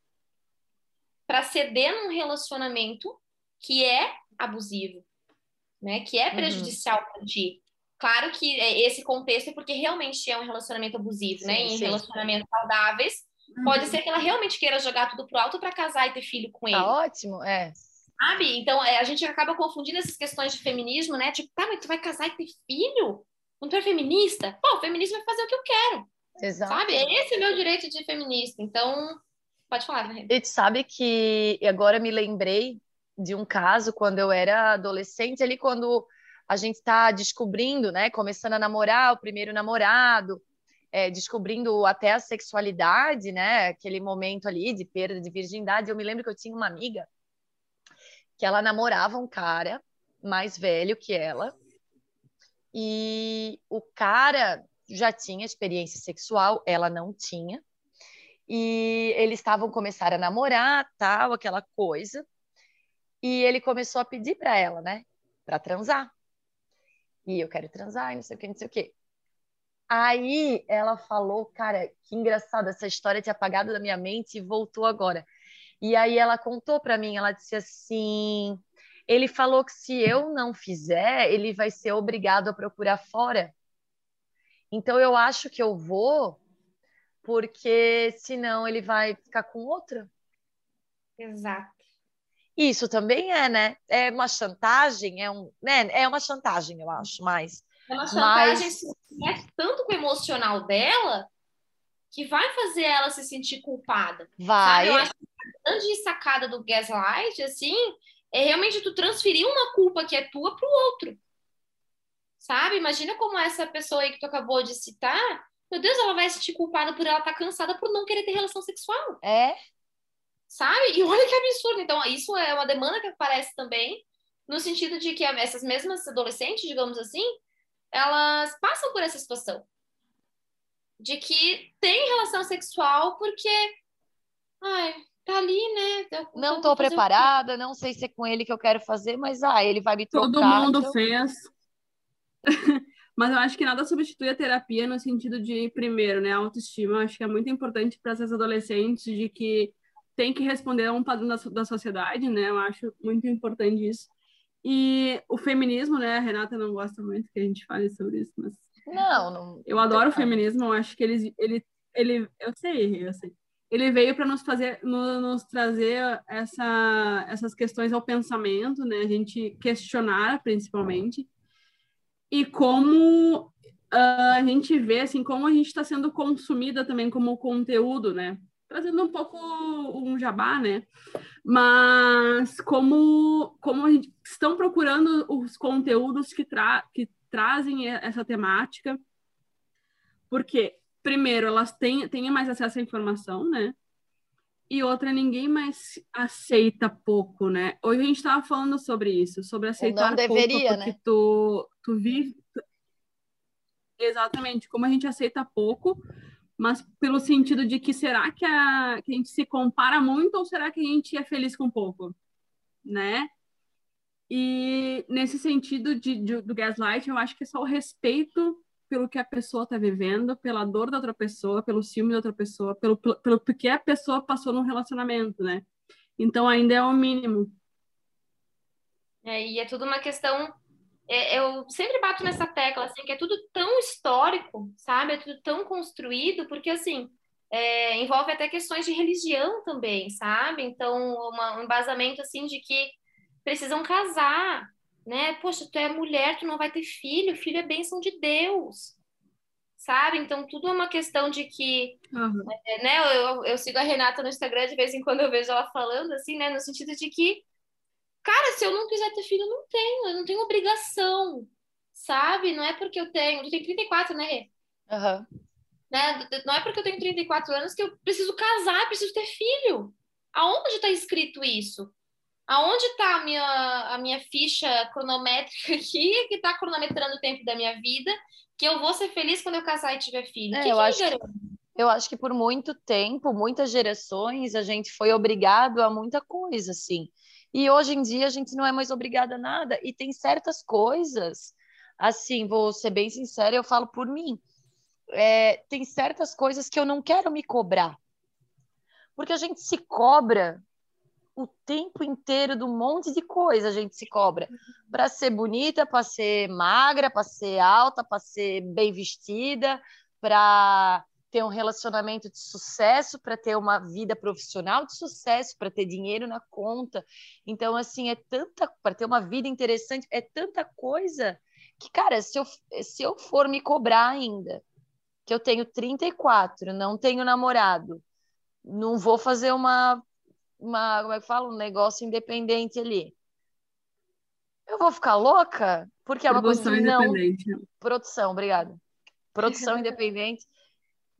para ceder num relacionamento que é abusivo, né? Que é uhum. prejudicial uhum. para ti. Claro que é, esse contexto é porque realmente é um relacionamento abusivo, né? sim, né? Em sim. relacionamentos saudáveis, uhum. pode ser que ela realmente queira jogar tudo pro alto para casar e ter filho com tá ele. Tá ótimo, é. Sabe? Então, é, a gente acaba confundindo essas questões de feminismo, né? Tipo, tá, mas tu vai casar e ter filho? Não tu é feminista? Pô, o feminismo é fazer o que eu quero. Exato. Sabe? Esse é meu direito de feminista. Então, pode falar, né? E tu sabe que agora me lembrei de um caso quando eu era adolescente, ali quando a gente está descobrindo, né? Começando a namorar, o primeiro namorado, é, descobrindo até a sexualidade, né? Aquele momento ali de perda de virgindade. Eu me lembro que eu tinha uma amiga que ela namorava um cara mais velho que ela e o cara já tinha experiência sexual, ela não tinha. E eles estavam começar a namorar, tal, aquela coisa. E ele começou a pedir para ela, né? para transar. E eu quero transar, e não sei o que, não sei o que. Aí ela falou, cara, que engraçado, essa história tinha apagado da minha mente e voltou agora. E aí ela contou para mim, ela disse assim: ele falou que se eu não fizer, ele vai ser obrigado a procurar fora. Então eu acho que eu vou, porque senão ele vai ficar com outra. Exato. Isso também é, né? É uma chantagem, é um, né? É uma chantagem, eu acho, mas é uma chantagem mas... se mexe tanto com o emocional dela que vai fazer ela se sentir culpada. Vai. Sabe? Eu acho que a grande sacada do gaslight, assim, é realmente tu transferir uma culpa que é tua para o outro. Sabe? Imagina como essa pessoa aí que tu acabou de citar, meu Deus, ela vai se sentir culpada por ela estar tá cansada por não querer ter relação sexual. É. Sabe? E olha que absurdo. Então, isso é uma demanda que aparece também, no sentido de que essas mesmas adolescentes, digamos assim, elas passam por essa situação. De que tem relação sexual porque. Ai, tá ali, né? Eu, não tô preparada, não sei se é com ele que eu quero fazer, mas ah, ele vai me trocar. Todo mundo então... fez. *laughs* mas eu acho que nada substitui a terapia no sentido de, primeiro, né, autoestima. Eu acho que é muito importante para essas adolescentes de que tem que responder a um padrão da, da sociedade, né? Eu acho muito importante isso. E o feminismo, né? A Renata não gosta muito que a gente fale sobre isso, mas. Não, não. Eu adoro o feminismo, eu acho que ele, ele, ele eu sei, eu sei. Ele veio para nos fazer, nos, nos trazer essa, essas questões ao pensamento, né? A gente questionar, principalmente, e como uh, a gente vê, assim, como a gente está sendo consumida também como conteúdo, né? Trazendo um pouco um jabá, né? Mas como, como a gente estão procurando os conteúdos que, tra que trazem essa temática, porque, primeiro, elas têm, têm mais acesso à informação, né? E outra, ninguém mais aceita pouco, né? Hoje a gente estava falando sobre isso, sobre aceitar deveria, pouco, porque né? tu, tu vive... Exatamente, como a gente aceita pouco, mas pelo sentido de que será que a, que a gente se compara muito ou será que a gente é feliz com pouco, né? E nesse sentido de, de, do gaslight, eu acho que é só o respeito pelo que a pessoa está vivendo, pela dor da outra pessoa, pelo ciúme da outra pessoa, pelo, pelo, que a pessoa passou no relacionamento, né? Então ainda é o mínimo. É, e é tudo uma questão eu sempre bato nessa tecla, assim, que é tudo tão histórico, sabe? É tudo tão construído, porque, assim, é, envolve até questões de religião também, sabe? Então, uma, um embasamento, assim, de que precisam casar, né? Poxa, tu é mulher, tu não vai ter filho, filho é bênção de Deus, sabe? Então, tudo é uma questão de que, uhum. é, né? Eu, eu sigo a Renata no Instagram, de vez em quando eu vejo ela falando, assim, né? No sentido de que Cara, se eu não quiser ter filho, eu não tenho, eu não tenho obrigação, sabe? Não é porque eu tenho. Tu tem 34, né, Rê? Uhum. Né? Não é porque eu tenho 34 anos que eu preciso casar, preciso ter filho. Aonde está escrito isso? Aonde está a minha, a minha ficha cronométrica *laughs* aqui, que está cronometrando o tempo da minha vida, que eu vou ser feliz quando eu casar e tiver filho? É, que eu, que acho que, eu acho que por muito tempo, muitas gerações, a gente foi obrigado a muita coisa, assim. E hoje em dia a gente não é mais obrigada a nada. E tem certas coisas, assim, vou ser bem sincera, eu falo por mim. É, tem certas coisas que eu não quero me cobrar. Porque a gente se cobra o tempo inteiro um monte de coisa a gente se cobra para ser bonita, para ser magra, para ser alta, para ser bem vestida, para ter um relacionamento de sucesso, para ter uma vida profissional de sucesso, para ter dinheiro na conta. Então, assim, é tanta. Para ter uma vida interessante, é tanta coisa que, cara, se eu, se eu for me cobrar ainda, que eu tenho 34, não tenho namorado, não vou fazer uma. uma como é que fala? Um negócio independente ali. Eu vou ficar louca? Porque é uma Produção coisa que não. Produção, obrigada. Produção independente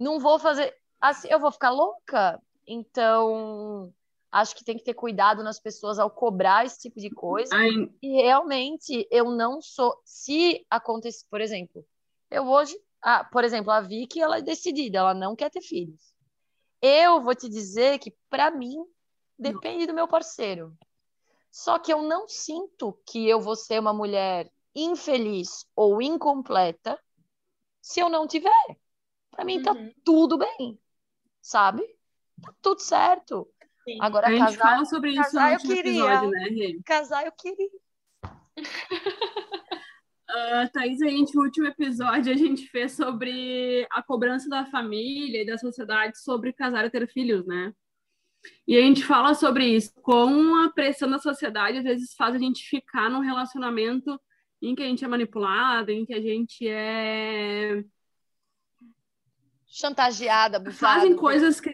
não vou fazer. Assim, eu vou ficar louca. Então, acho que tem que ter cuidado nas pessoas ao cobrar esse tipo de coisa. Ai. E realmente, eu não sou. Se acontecer, por exemplo, eu hoje. Ah, por exemplo, a Vicky, ela é decidida, ela não quer ter filhos. Eu vou te dizer que, para mim, depende do meu parceiro. Só que eu não sinto que eu vou ser uma mulher infeliz ou incompleta se eu não tiver. Para mim tá uhum. tudo bem, sabe? Tá tudo certo. Sim. Agora a gente casar, fala sobre isso no último queria. episódio, né, Rê? Casar eu queria. Uh, *laughs* Thaís, a gente, no último episódio, a gente fez sobre a cobrança da família e da sociedade sobre casar e ter filhos, né? E a gente fala sobre isso, como a pressão da sociedade às vezes faz a gente ficar num relacionamento em que a gente é manipulada, em que a gente é chantageada, abusada. Fazem coisas que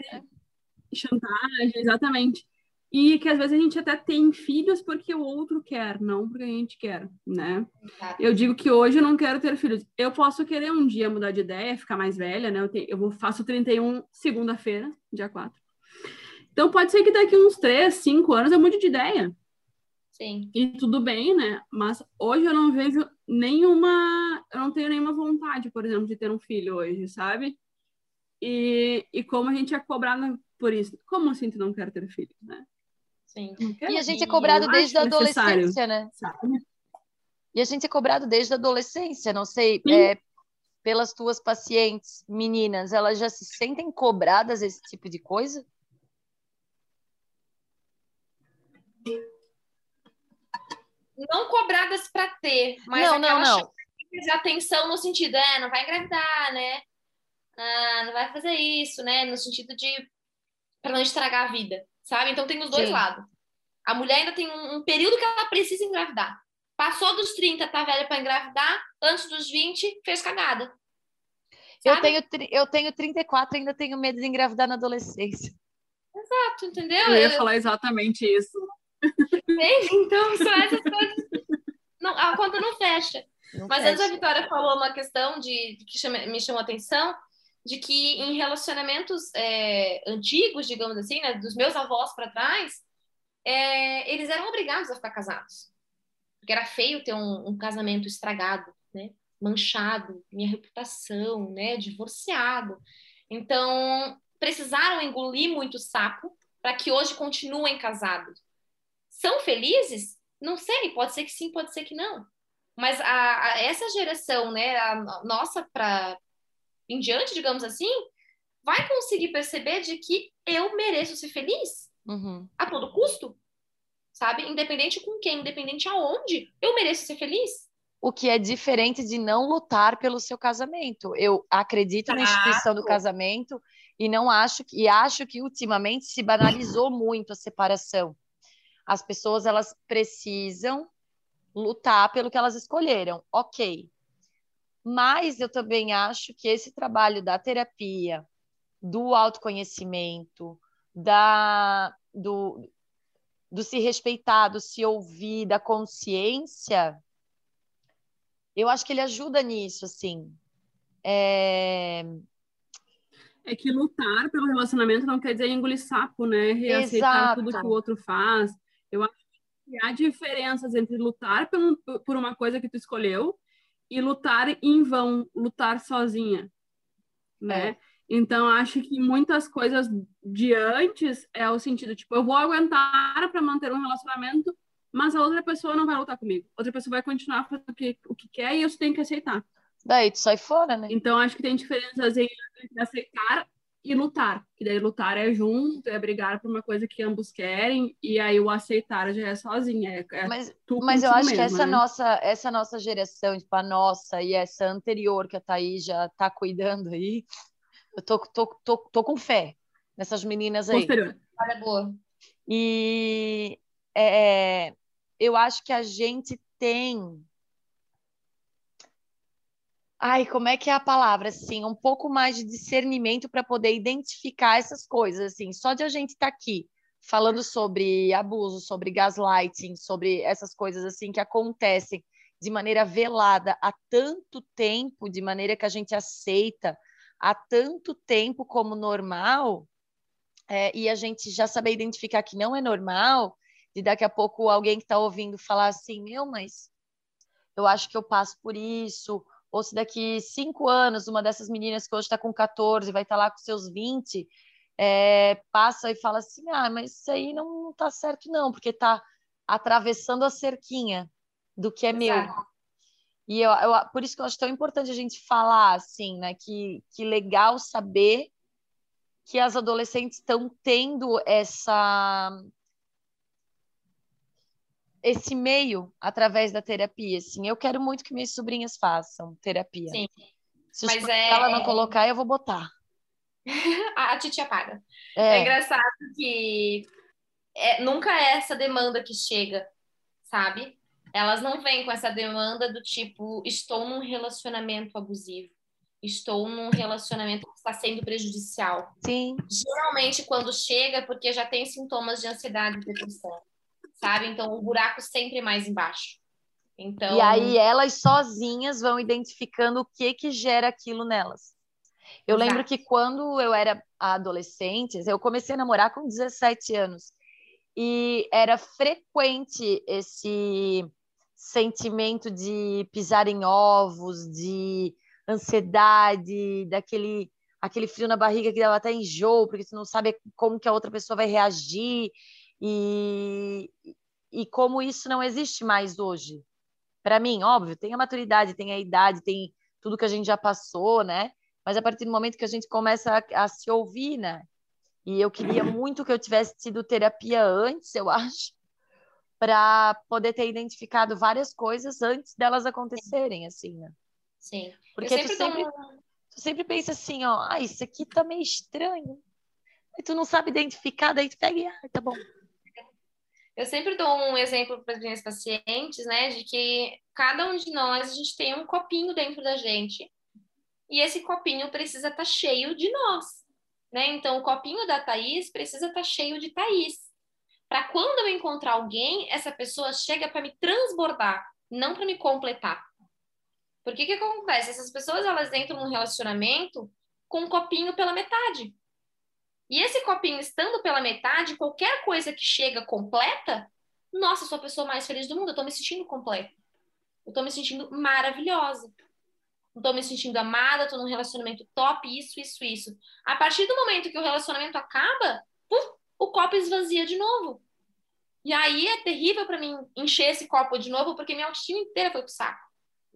chantagem, exatamente. E que às vezes a gente até tem filhos porque o outro quer, não porque a gente quer, né? Eu digo que hoje eu não quero ter filhos. Eu posso querer um dia mudar de ideia, ficar mais velha, né? Eu, tenho, eu vou, faço 31 segunda-feira, dia 4. Então pode ser que daqui uns 3, 5 anos eu mude de ideia. Sim. E tudo bem, né? Mas hoje eu não vejo nenhuma. Eu não tenho nenhuma vontade, por exemplo, de ter um filho hoje, sabe? E, e como a gente é cobrado por isso. Como assim tu não quer ter filho, né? Sim. E a gente é cobrado desde a adolescência, né? Sabe? E a gente é cobrado desde a adolescência, não sei, é, pelas tuas pacientes meninas, elas já se sentem cobradas esse tipo de coisa? Não cobradas para ter, mas não, não, não. de atenção no sentido, é, não vai engravidar, né? Ah, não vai fazer isso, né? No sentido de para não estragar a vida, sabe? Então tem os dois Sim. lados. A mulher ainda tem um, um, período que ela precisa engravidar. Passou dos 30, tá velha para engravidar, antes dos 20, fez cagada. Eu tenho, eu tenho 34 ainda tenho medo de engravidar na adolescência. Exato, entendeu? Eu ia falar exatamente isso. Então, são essas coisas. Não, a conta não fecha. Não Mas fecha. antes a Vitória falou uma questão de, que chama, me chamou a atenção, de que em relacionamentos é, antigos, digamos assim, né, dos meus avós para trás, é, eles eram obrigados a ficar casados. Porque era feio ter um, um casamento estragado, né? manchado, minha reputação, né? divorciado. Então, precisaram engolir muito sapo para que hoje continuem casados. São felizes? Não sei, pode ser que sim, pode ser que não. Mas a, a essa geração, né, a nossa para em diante, digamos assim, vai conseguir perceber de que eu mereço ser feliz uhum. a todo custo, sabe? Independente com quem, independente aonde, eu mereço ser feliz. O que é diferente de não lutar pelo seu casamento. Eu acredito na instituição do casamento e não acho que, e acho que ultimamente se banalizou muito a separação. As pessoas elas precisam lutar pelo que elas escolheram. OK. Mas eu também acho que esse trabalho da terapia, do autoconhecimento, da, do, do se respeitar, do se ouvir, da consciência, eu acho que ele ajuda nisso, assim. É... É que lutar pelo relacionamento não quer dizer engolir sapo, né? Reaceitar Exato. tudo que o outro faz. Eu acho que há diferenças entre lutar por, por uma coisa que tu escolheu e lutar em vão, lutar sozinha, né? É. Então acho que muitas coisas de antes é o sentido tipo eu vou aguentar para manter um relacionamento, mas a outra pessoa não vai lutar comigo. Outra pessoa vai continuar fazendo o que, o que quer e eu tenho que aceitar. Daí tu sai fora, né? Então acho que tem diferenças entre aceitar e lutar. Que daí lutar é junto, é brigar por uma coisa que ambos querem, e aí o aceitar já é sozinha. É, é mas mas eu acho mesmo, que essa né? nossa, essa nossa geração, tipo, a nossa e essa anterior que a Thaís já tá cuidando aí, eu tô, tô, tô, tô com fé nessas meninas aí. Posterior. Olha, boa. E é, eu acho que a gente tem Ai, como é que é a palavra, assim, um pouco mais de discernimento para poder identificar essas coisas, assim, só de a gente estar tá aqui falando sobre abuso, sobre gaslighting, sobre essas coisas assim que acontecem de maneira velada há tanto tempo, de maneira que a gente aceita há tanto tempo como normal, é, e a gente já saber identificar que não é normal, e daqui a pouco alguém que está ouvindo falar assim, meu, mas eu acho que eu passo por isso, ou se daqui cinco anos uma dessas meninas que hoje está com 14 vai estar tá lá com seus 20, é, passa e fala assim, ah, mas isso aí não está certo não, porque está atravessando a cerquinha do que é Exato. meu. E eu, eu, por isso que eu acho tão importante a gente falar, assim, né? Que, que legal saber que as adolescentes estão tendo essa esse meio através da terapia, assim. Eu quero muito que minhas sobrinhas façam terapia. Sim. Se Mas é... ela não colocar, eu vou botar. *laughs* a Titi apaga. É. é engraçado que é, nunca é essa demanda que chega, sabe? Elas não vêm com essa demanda do tipo, estou num relacionamento abusivo, estou num relacionamento que está sendo prejudicial. Sim. Geralmente, quando chega, é porque já tem sintomas de ansiedade e depressão sabe? Então o buraco sempre é mais embaixo. Então... E aí elas sozinhas vão identificando o que que gera aquilo nelas. Eu Exato. lembro que quando eu era adolescente, eu comecei a namorar com 17 anos. E era frequente esse sentimento de pisar em ovos, de ansiedade, daquele aquele frio na barriga que dava até enjoo, porque você não sabe como que a outra pessoa vai reagir. E, e como isso não existe mais hoje. Para mim, óbvio, tem a maturidade, tem a idade, tem tudo que a gente já passou, né? Mas a partir do momento que a gente começa a, a se ouvir, né? E eu queria *clears throat* muito que eu tivesse tido terapia antes, eu acho, para poder ter identificado várias coisas antes delas acontecerem, assim, né? Sim. Porque sempre tu, sempre, tu sempre pensa assim, ó, ah, isso aqui tá meio estranho. Aí tu não sabe identificar, daí tu pega e, ah, tá bom. Eu sempre dou um exemplo para as minhas pacientes, né, de que cada um de nós a gente tem um copinho dentro da gente e esse copinho precisa estar tá cheio de nós, né? Então o copinho da Thaís precisa estar tá cheio de Thaís. Para quando eu encontrar alguém, essa pessoa chega para me transbordar, não para me completar. Porque que acontece? Essas pessoas elas entram num relacionamento com um copinho pela metade. E esse copinho estando pela metade, qualquer coisa que chega completa, nossa, sou a pessoa mais feliz do mundo, eu tô me sentindo completa. Eu tô me sentindo maravilhosa. Eu tô me sentindo amada, tô num relacionamento top, isso, isso, isso. A partir do momento que o relacionamento acaba, puf, o copo esvazia de novo. E aí é terrível para mim encher esse copo de novo, porque minha autoestima inteira foi pro saco.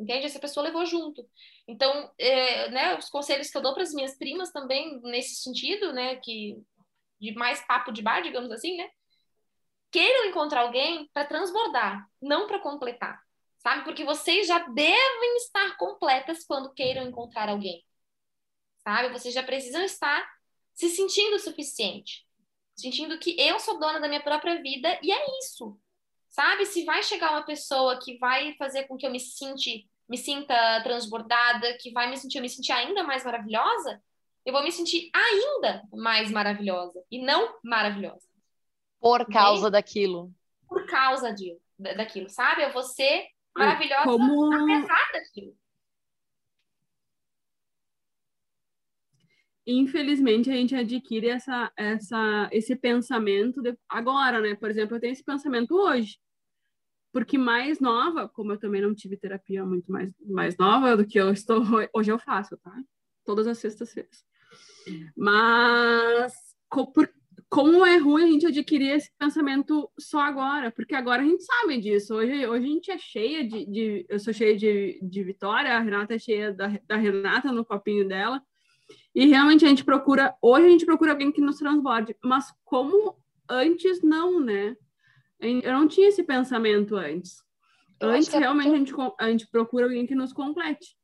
Entende? Essa pessoa levou junto. Então, é, né, os conselhos que eu dou para as minhas primas também nesse sentido, né, que de mais papo de bar, digamos assim, né? Queiram encontrar alguém para transbordar, não para completar, sabe? Porque vocês já devem estar completas quando queiram encontrar alguém, sabe? Vocês já precisam estar se sentindo o suficiente, sentindo que eu sou dona da minha própria vida e é isso, sabe? Se vai chegar uma pessoa que vai fazer com que eu me sinta me sinta transbordada, que vai me sentir, eu me sentir ainda mais maravilhosa, eu vou me sentir ainda mais maravilhosa e não maravilhosa. Por causa okay? daquilo. Por causa de, daquilo, sabe? Eu vou ser maravilhosa Como... apesar daquilo. Infelizmente, a gente adquire essa, essa, esse pensamento de... agora, né? Por exemplo, eu tenho esse pensamento hoje porque mais nova, como eu também não tive terapia muito mais, mais nova do que eu estou, hoje eu faço, tá? Todas as sextas-feiras. Mas por, como é ruim a gente adquirir esse pensamento só agora, porque agora a gente sabe disso. Hoje, hoje a gente é cheia de, de eu sou cheia de, de Vitória, a Renata é cheia da, da Renata no copinho dela. E realmente a gente procura, hoje a gente procura alguém que nos transborde, mas como antes não, né? Eu não tinha esse pensamento antes. Eu antes, é realmente, porque... a, gente, a gente procura alguém que nos complete.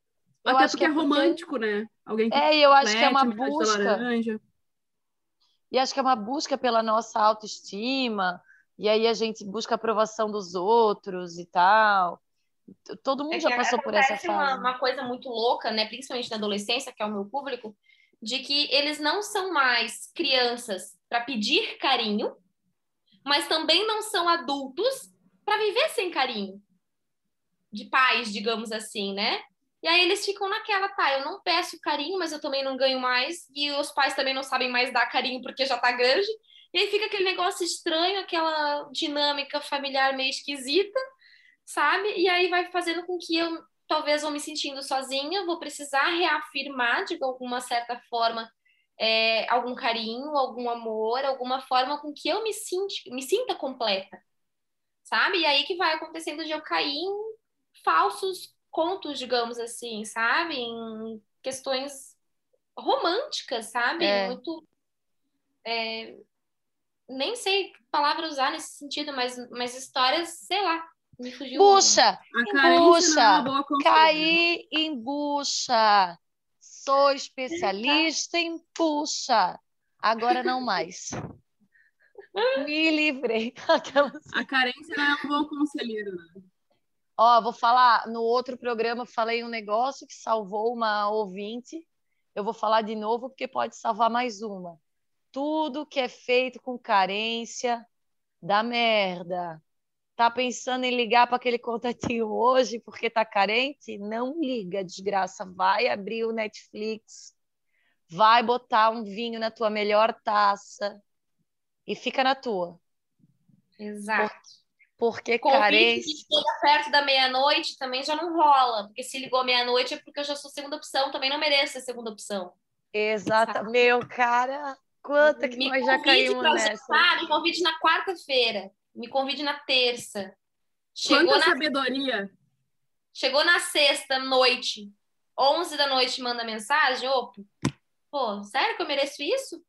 Eu Até porque é, é porque... romântico, né? Alguém que É, e eu acho que é uma busca. E acho que é uma busca pela nossa autoestima. E aí a gente busca a aprovação dos outros e tal. Todo mundo é já passou por essa fase. Uma, uma coisa muito louca, né? Principalmente na adolescência, que é o meu público, de que eles não são mais crianças para pedir carinho, mas também não são adultos para viver sem carinho de pais, digamos assim, né? E aí eles ficam naquela, tá, eu não peço carinho, mas eu também não ganho mais, e os pais também não sabem mais dar carinho porque já tá grande. E aí fica aquele negócio estranho, aquela dinâmica familiar meio esquisita, sabe? E aí vai fazendo com que eu talvez vou me sentindo sozinha, vou precisar reafirmar de alguma certa forma é, algum carinho, algum amor, alguma forma com que eu me, sinta, me sinta completa. sabe? E aí que vai acontecendo de eu cair em falsos contos, digamos assim, sabe? Em questões românticas, sabe? É. Muito. é, nem sei que palavra usar nesse sentido, mas, mas histórias, sei lá, me fugiu. Bucha! É Bucha! uma boa conselheira. Caí em bucha! Sou especialista em bucha! Agora não mais. Me livrei. *laughs* Aquelas- A carência não é um bom conselheiro, né? Ó, vou falar, no outro programa falei um negócio que salvou uma ouvinte. Eu vou falar de novo porque pode salvar mais uma. Tudo que é feito com carência dá merda. Tá pensando em ligar para aquele contatinho hoje porque tá carente? Não liga, desgraça. Vai abrir o Netflix, vai botar um vinho na tua melhor taça e fica na tua. Exato. Porque Convite carência. que chega perto da meia-noite também já não rola, porque se ligou meia-noite é porque eu já sou segunda opção, também não mereço ser segunda opção. Exata, meu cara, quanta que Me nós já caímos nessa. jantar, me convide na quarta-feira, me convide na terça. Chegou Quanta na, sabedoria. chegou na sexta noite, 11 da noite, manda mensagem, ô, pô, sério que eu mereço isso?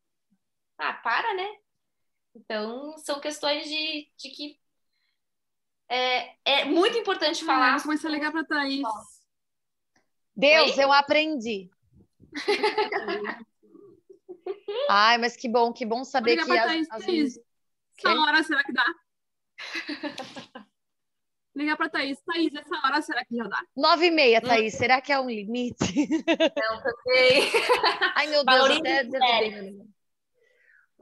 Ah, para, né? Então, são questões de, de que é, é muito importante Ah, falar. vou começar a ligar pra Thaís. Deus, Oi? eu aprendi. *laughs* Ai, mas que bom, que bom saber que pra Thaís. vezes. Essa Quê? hora será que dá? *laughs* Ligar pra Thaís. Thaís, essa hora será que já dá? Nove e meia, Thaís, será que é um limite? *laughs* Ei, *laughs* Ai, meu Deus, até.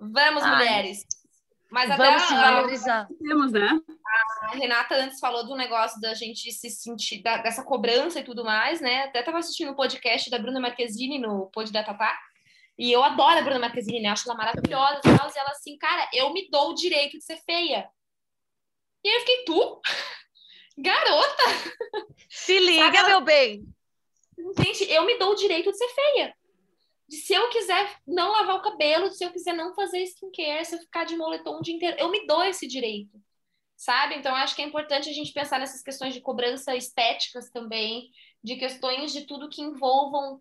Vamos, Ai. mulheres. Mas até Vamos se a, valorizar. Temos, né? a Renata antes falou do negócio da gente se sentir, da- dessa cobrança e tudo mais, né? Até estava assistindo o podcast da Bruna Marquezine no Pod da Tatá. E eu adoro a Bruna Marquezine, né? Acho ela maravilhosa e tal. E ela assim, cara, eu me dou o direito de ser feia. E aí eu fiquei, tu? Garota! Se liga, Sabe- meu bem. Gente, eu me dou o direito de ser feia. De se eu quiser não lavar o cabelo, se eu quiser não fazer skincare, se eu ficar de moletom o dia inteiro, eu me dou esse direito. Sabe? Então, acho que é importante a gente pensar nessas questões de cobrança estéticas também, de questões de tudo que envolvam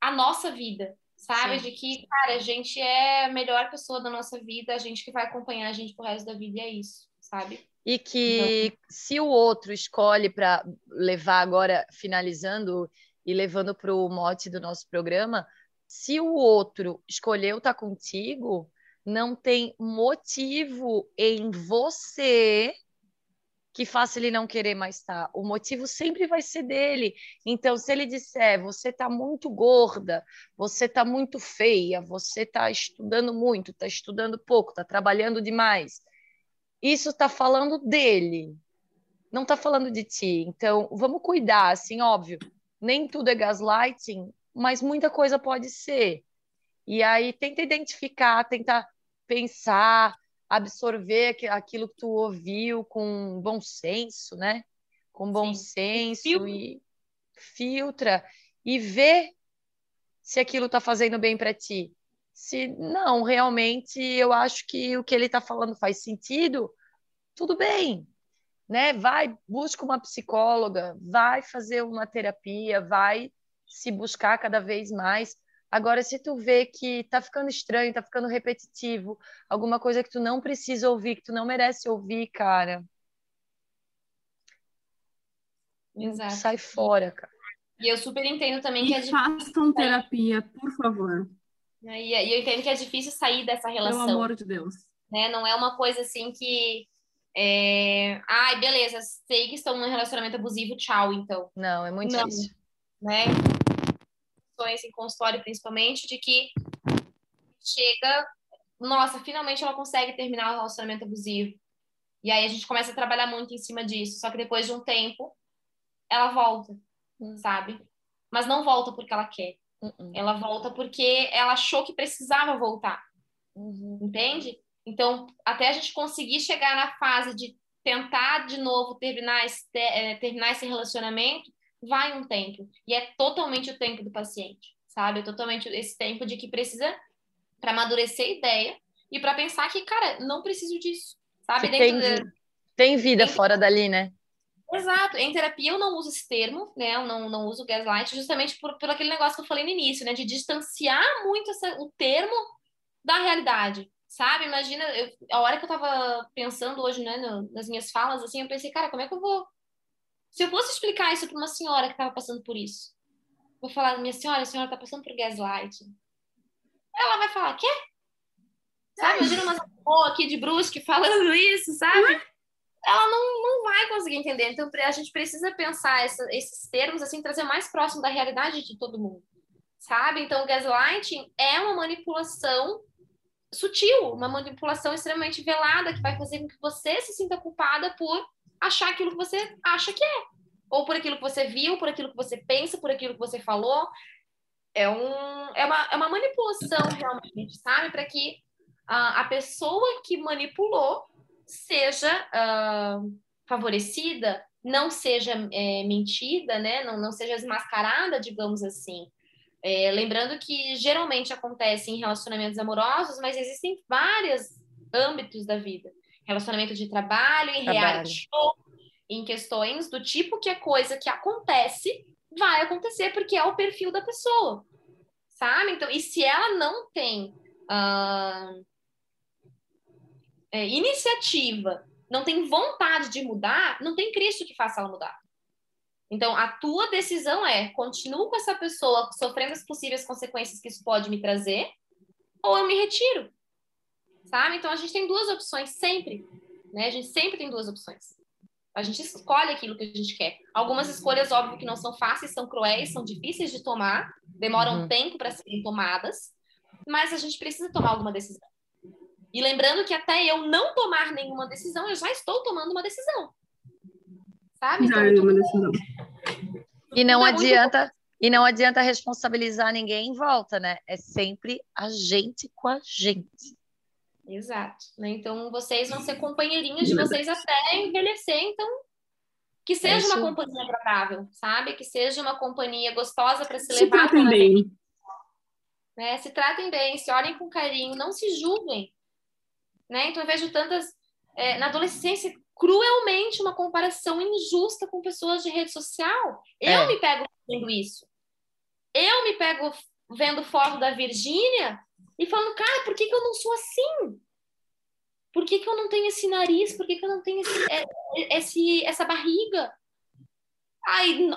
a nossa vida, sabe? Sim. De que, cara, a gente é a melhor pessoa da nossa vida, a gente que vai acompanhar a gente pro resto da vida e é isso, sabe? E que se o outro escolhe para levar agora, finalizando e levando para o mote do nosso programa, se o outro escolheu estar contigo, não tem motivo em você que faça ele não querer mais estar. O motivo sempre vai ser dele. Então, se ele disser, você está muito gorda, você está muito feia, você está estudando muito, está estudando pouco, está trabalhando demais, isso está falando dele, não está falando de ti. Então, vamos cuidar, assim, óbvio. Nem tudo é gaslighting, mas muita coisa pode ser. E aí, tenta identificar, tenta pensar, absorver aqu- aquilo que tu ouviu com bom senso, né? Com bom Sim. senso Filtra. e filtra e vê se aquilo está fazendo bem para ti. Se não, realmente eu acho que o que ele está falando faz sentido, tudo bem, né? Vai, busca uma psicóloga, vai fazer uma terapia, vai se buscar cada vez mais. Agora, se tu vê que tá ficando estranho, tá ficando repetitivo, alguma coisa que tu não precisa ouvir, que tu não merece ouvir, cara, Exato. sai fora, cara. E eu super entendo também que é E façam terapia, por favor. Né? E e eu entendo que é difícil sair dessa Pelo relação. amor de Deus. né? Não é uma coisa assim que. É... Ai, beleza, sei que estão num relacionamento abusivo, tchau, então. Não, é muito Não. difícil. Né? Em consultório, principalmente, de que chega, nossa, finalmente ela consegue terminar o relacionamento abusivo. E aí a gente começa a trabalhar muito em cima disso. Só que depois de um tempo, ela volta, Hum. sabe? Mas não volta porque ela quer. Uh-uh. Ela volta porque ela achou que precisava voltar. Uhum. entende? Então, até a gente conseguir chegar na fase de tentar de novo terminar esse, eh, terminar esse relacionamento, vai um tempo. E é totalmente o tempo do paciente, sabe? É totalmente esse tempo de que precisa para amadurecer a ideia e para pensar que, cara, não preciso disso, sabe? Entendi. da- Tem vida em... fora dali, né? Exato. Em terapia eu não uso esse termo, né? Eu não, não uso gaslight, justamente por, por aquele negócio que eu falei no início, né? De distanciar muito essa, o termo da realidade, sabe? Imagina, eu, a hora que eu tava pensando hoje, né, no, nas minhas falas, assim, eu pensei, cara, como é que eu vou. Se eu fosse explicar isso para uma senhora que tava passando por isso, vou falar, minha senhora, a senhora tá passando por gaslight. Ela vai falar, quê? Sabe? Imagina uma boa aqui de Brusque falando isso, sabe? Ela não, não vai conseguir entender. Então, a gente precisa pensar essa, esses termos, assim, trazer mais próximo da realidade de todo mundo, sabe? Então, gaslighting é uma manipulação sutil, uma manipulação extremamente velada que vai fazer com que você se sinta culpada por achar aquilo que você acha que é. Ou por aquilo que você viu, por aquilo que você pensa, por aquilo que você falou. É, um, é, uma, é uma manipulação, realmente, sabe? Para que a pessoa que manipulou seja uh, favorecida, não seja é, mentida, né? não, não seja desmascarada, digamos assim. É, lembrando que geralmente acontece em relacionamentos amorosos, mas existem vários âmbitos da vida. Relacionamento de trabalho, em trabalho. reality show, em questões do tipo que a coisa que acontece vai acontecer porque é o perfil da pessoa, sabe? Então, e se ela não tem uh, é, iniciativa, não tem vontade de mudar, não tem Cristo que faça ela mudar. Então, a tua decisão é: continuo com essa pessoa sofrendo as possíveis consequências que isso pode me trazer, ou eu me retiro. Sabe? Então, a gente tem duas opções sempre. Né? A gente sempre tem duas opções. A gente escolhe aquilo que a gente quer. Algumas escolhas, óbvio, que não são fáceis, são cruéis, são difíceis de tomar, demoram uhum. tempo para serem tomadas, mas a gente precisa tomar alguma decisão. E lembrando que até eu não tomar nenhuma decisão, eu já estou tomando uma decisão. Sabe? Então, já é uma decisão. E não adianta, muito... e não adianta responsabilizar ninguém em volta, né? É sempre a gente com a gente. Exato. Né? Então vocês vão ser companheirinhos de vocês até envelhecer, então que é seja é uma companhia agradável, sabe? Que seja uma companhia gostosa para se, se levar. Tratem bem. Né? Se tratem bem, se olhem com carinho, não se julguem né? Então eu vejo tantas é, na adolescência cruelmente uma comparação injusta com pessoas de rede social. Eu é. me pego fazendo isso. Eu me pego vendo foto da Virgínia e falando, cara, por que, que eu não sou assim? Por que, que eu não tenho esse nariz? Por que, que eu não tenho esse, é, esse, essa barriga? Aí,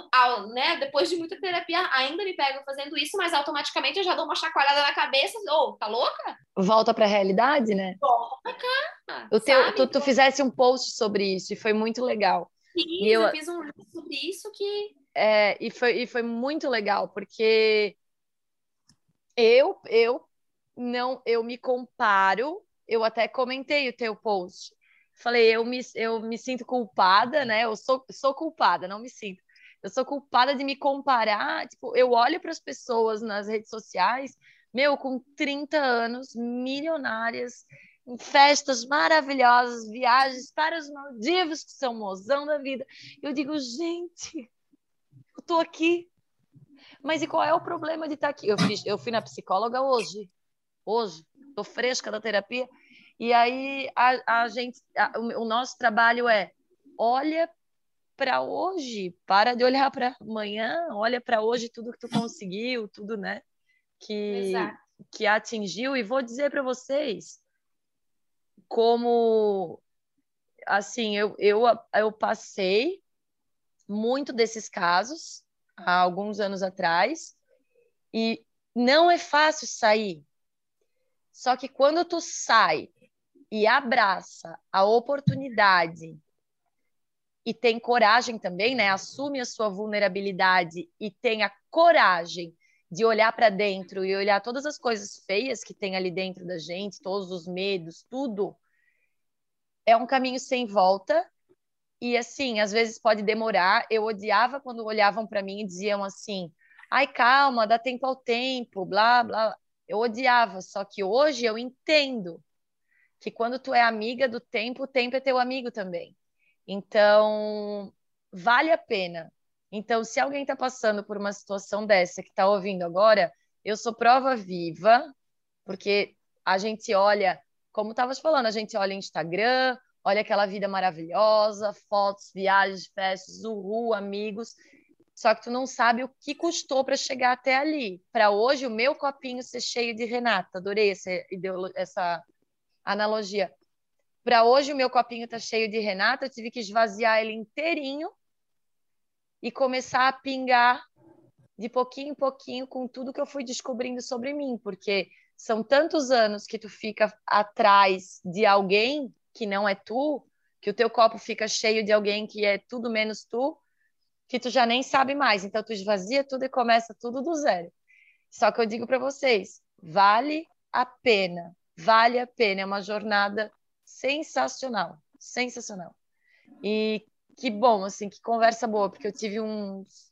né, depois de muita terapia, ainda me pego fazendo isso, mas automaticamente eu já dou uma chacoalhada na cabeça. Ô, oh, tá louca? Volta pra realidade, né? Volta pra cá. O teu, tu, tu fizesse um post sobre isso e foi muito legal. Sim, e eu, eu fiz um sobre isso que. É, e foi, e foi muito legal, porque eu, eu não, eu me comparo, eu até comentei o teu post falei, eu me, eu me sinto culpada, né? Eu sou, sou culpada, não me sinto. Eu sou culpada de me comparar. Tipo, eu olho para as pessoas nas redes sociais, meu, com 30 anos, milionárias, em festas maravilhosas, viagens para os Maldivos, que são mozão da vida. Eu digo, gente, eu tô aqui. Mas e qual é o problema de estar tá aqui? Eu, fiz, eu fui na psicóloga hoje. Hoje, tô fresca da terapia. E aí a, a gente, a, o, o nosso trabalho é olha para hoje, para de olhar para amanhã, olha para hoje tudo que tu conseguiu, tudo, né? Que que atingiu e vou dizer para vocês como assim, eu, eu eu passei muito desses casos há alguns anos atrás e não é fácil sair. Só que quando tu sai e abraça a oportunidade e tem coragem também, né? Assume a sua vulnerabilidade e tem a coragem de olhar para dentro e olhar todas as coisas feias que tem ali dentro da gente, todos os medos, tudo. É um caminho sem volta. E assim, às vezes pode demorar. Eu odiava quando olhavam para mim e diziam assim: "Ai, calma, dá tempo ao tempo", blá, blá. Eu odiava, só que hoje eu entendo que quando tu é amiga do tempo, o tempo é teu amigo também. Então, vale a pena. Então, se alguém está passando por uma situação dessa que está ouvindo agora, eu sou prova viva, porque a gente olha, como estavas falando, a gente olha Instagram, olha aquela vida maravilhosa, fotos, viagens, festas, uhul, amigos. Só que tu não sabe o que custou para chegar até ali. Para hoje, o meu copinho ser cheio de Renata. Adorei essa, essa analogia. Para hoje, o meu copinho tá cheio de Renata. Eu tive que esvaziar ele inteirinho e começar a pingar de pouquinho em pouquinho com tudo que eu fui descobrindo sobre mim, porque são tantos anos que tu fica atrás de alguém que não é tu, que o teu copo fica cheio de alguém que é tudo menos tu, que tu já nem sabe mais. Então tu esvazia tudo e começa tudo do zero. Só que eu digo para vocês, vale a pena, vale a pena, é uma jornada sensacional, sensacional. E que bom, assim, que conversa boa, porque eu tive uns,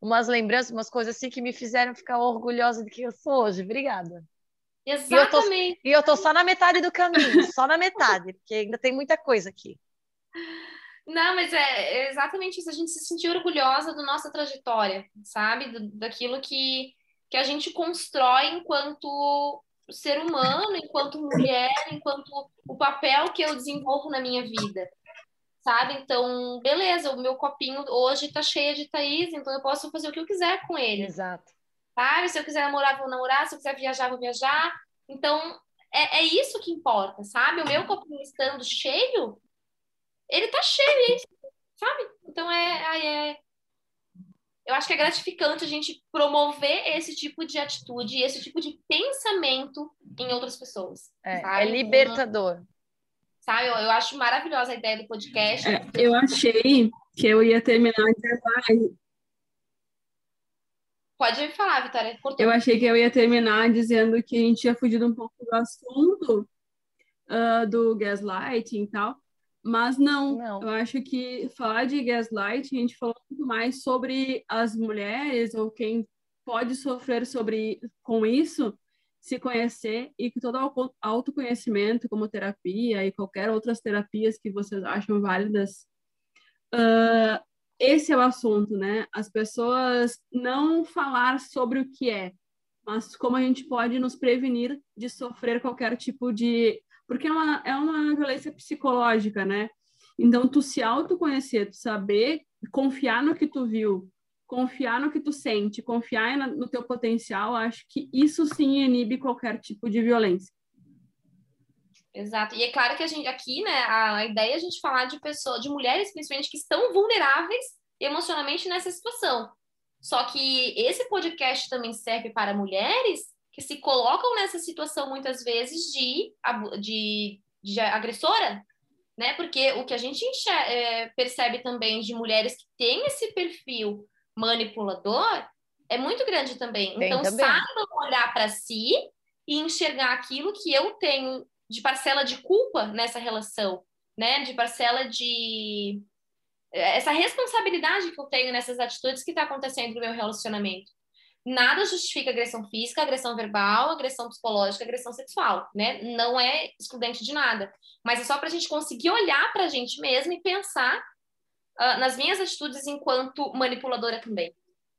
umas lembranças, umas coisas assim que me fizeram ficar orgulhosa de quem eu sou hoje. Obrigada. Exatamente. E eu e tô só na metade do caminho, *laughs* só na metade, porque ainda tem muita coisa aqui. Não, mas é exatamente isso. A gente se sentir orgulhosa da nossa trajetória, sabe? Do, daquilo que, que a gente constrói enquanto ser humano, enquanto mulher, enquanto o papel que eu desenvolvo na minha vida sabe? Então, beleza, o meu copinho hoje tá cheio de Thaís, então eu posso fazer o que eu quiser com ele. Exato. Sabe? Se eu quiser namorar, vou namorar, se eu quiser viajar, vou viajar. Então, é, é isso que importa, sabe? O meu copinho estando cheio, ele tá cheio, sabe? Então, é, é, eu acho que é gratificante a gente promover esse tipo de atitude, esse tipo de pensamento em outras pessoas. É, é libertador sabe? Eu, eu acho maravilhosa a ideia do podcast. É, eu achei que eu ia terminar de live. Pode falar, Vitória. Cortou. Eu achei que eu ia terminar dizendo que a gente tinha fugido um pouco do assunto uh, do gaslighting e tal, mas não. não. Eu acho que falar de gaslighting, a gente falou muito mais sobre as mulheres ou quem pode sofrer sobre com isso se conhecer e que todo autoconhecimento, como terapia e qualquer outras terapias que vocês acham válidas, uh, esse é o assunto, né? As pessoas não falar sobre o que é, mas como a gente pode nos prevenir de sofrer qualquer tipo de. Porque é uma, é uma violência psicológica, né? Então, tu se autoconhecer, tu saber confiar no que tu viu, confiar no que tu sente, confiar no teu potencial, acho que isso sim inibe qualquer tipo de violência. Exato. E é claro que a gente aqui, né, a ideia é a gente falar de pessoas, de mulheres principalmente que estão vulneráveis emocionalmente nessa situação. Só que esse podcast também serve para mulheres que se colocam nessa situação muitas vezes de, de, de agressora, né? Porque o que a gente é, percebe também de mulheres que têm esse perfil manipulador é muito grande também. Tem então, também. saibam olhar para si e enxergar aquilo que eu tenho de parcela de culpa nessa relação, né? De parcela de essa responsabilidade que eu tenho nessas atitudes que está acontecendo no meu relacionamento. Nada justifica agressão física, agressão verbal, agressão psicológica, agressão sexual, né? Não é excludente de nada. Mas é só para a gente conseguir olhar para a gente mesmo e pensar uh, nas minhas atitudes enquanto manipuladora também,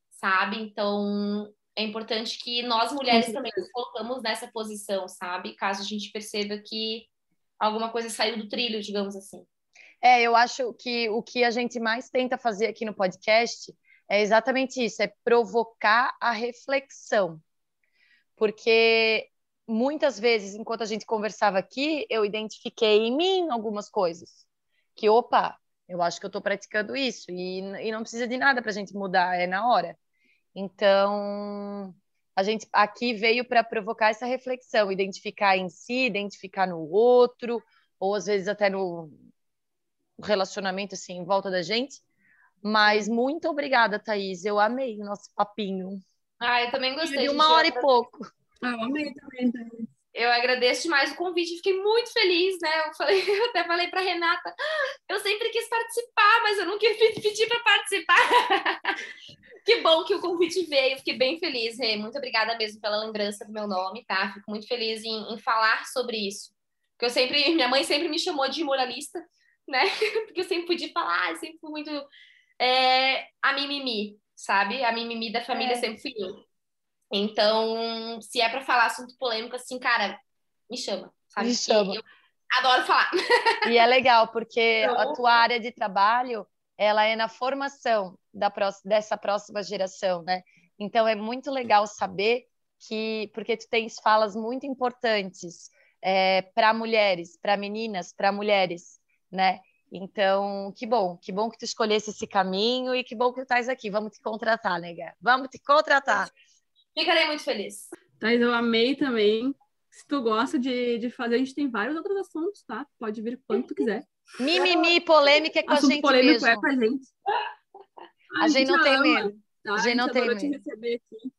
sabe? Então, é importante que nós mulheres também nos colocamos nessa posição, sabe? Caso a gente perceba que alguma coisa saiu do trilho, digamos assim. É, eu acho que o que a gente mais tenta fazer aqui no podcast é exatamente isso, é provocar a reflexão. Porque muitas vezes, enquanto a gente conversava aqui, eu identifiquei em mim algumas coisas. Que, opa, eu acho que eu estou praticando isso e, e não precisa de nada para a gente mudar, é na hora. Então, a gente aqui veio para provocar essa reflexão, identificar em si, identificar no outro, ou às vezes até no relacionamento assim em volta da gente. Mas muito obrigada, Thaís. Eu amei o nosso papinho. Ah, eu também gostei. De uma hora e pouco. Ah, eu amei também, Thaís. Eu agradeço demais o convite, fiquei muito feliz, né? Eu, falei, *laughs* eu até falei para Renata, ah, eu sempre quis participar, mas eu nunca pedi para participar. *laughs* que bom que o convite veio, fiquei bem feliz, Rê. Muito obrigada mesmo pela lembrança do meu nome, tá? Fico muito feliz em, em falar sobre isso. Porque eu sempre, minha mãe sempre me chamou de moralista, né? *laughs* Porque eu sempre podia falar, eu sempre fui muito é, a mimimi, sabe? A mimimi da família é. sempre fui eu. Então, se é para falar assunto polêmico, assim, cara, me chama, sabe? Me chama. Eu, Adoro falar. *laughs* E é legal, porque a tua área de trabalho, ela é na formação da próxima, dessa próxima geração, né? Então, é muito legal saber que, porque tu tens falas muito importantes é, para mulheres, para meninas, para mulheres, né? Então, que bom, que bom que tu escolhesse esse caminho e que bom que tu estás aqui. Vamos te contratar, nega. Vamos te contratar. Ficarei muito feliz. Thais, eu amei também. Se tu gosta de, de fazer, a gente tem vários outros assuntos, tá? Pode vir quanto tu quiser. Mimimi, polêmica é com Assunto a gente polêmico mesmo. é com a gente. A gente não tem ama, medo. tá? A gente não tem adora te medo. receber aqui.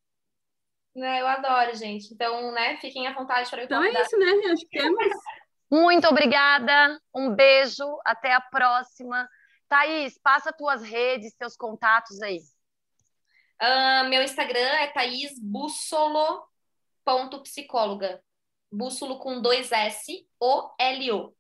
Né, eu adoro, gente. Então, né, fiquem à vontade para me Então é convidar. isso, né? Acho que temos. Muito obrigada. Um beijo. Até a próxima. Thaís, passa tuas redes, teus contatos aí. Ah, meu Instagram é thaisbussolo.psicóloga. Bússolo com dois S, O-L-O.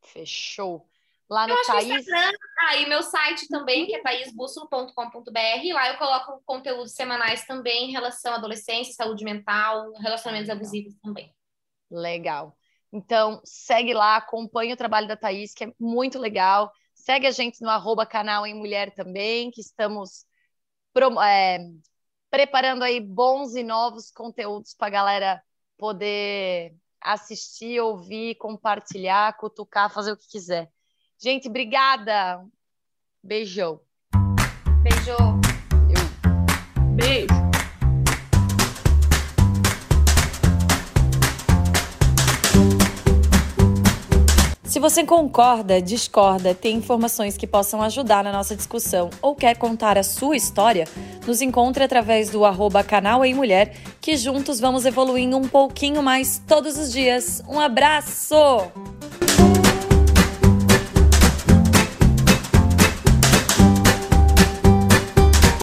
Fechou. Lá no Eu Thaís. Instagram, ah, e meu site também, que é thaisbussolo.com.br. Lá eu coloco conteúdos semanais também em relação à adolescência, saúde mental, relacionamentos Legal. abusivos também. Legal. Então, segue lá, acompanha o trabalho da Thaís, que é muito legal. Segue a gente no arroba canal em mulher também, que estamos é, preparando aí bons e novos conteúdos para a galera poder assistir, ouvir, compartilhar, cutucar, fazer o que quiser. Gente, obrigada. Beijão. Beijo! Se você concorda, discorda, tem informações que possam ajudar na nossa discussão ou quer contar a sua história, nos encontre através do arroba canal em mulher, que juntos vamos evoluindo um pouquinho mais todos os dias. Um abraço!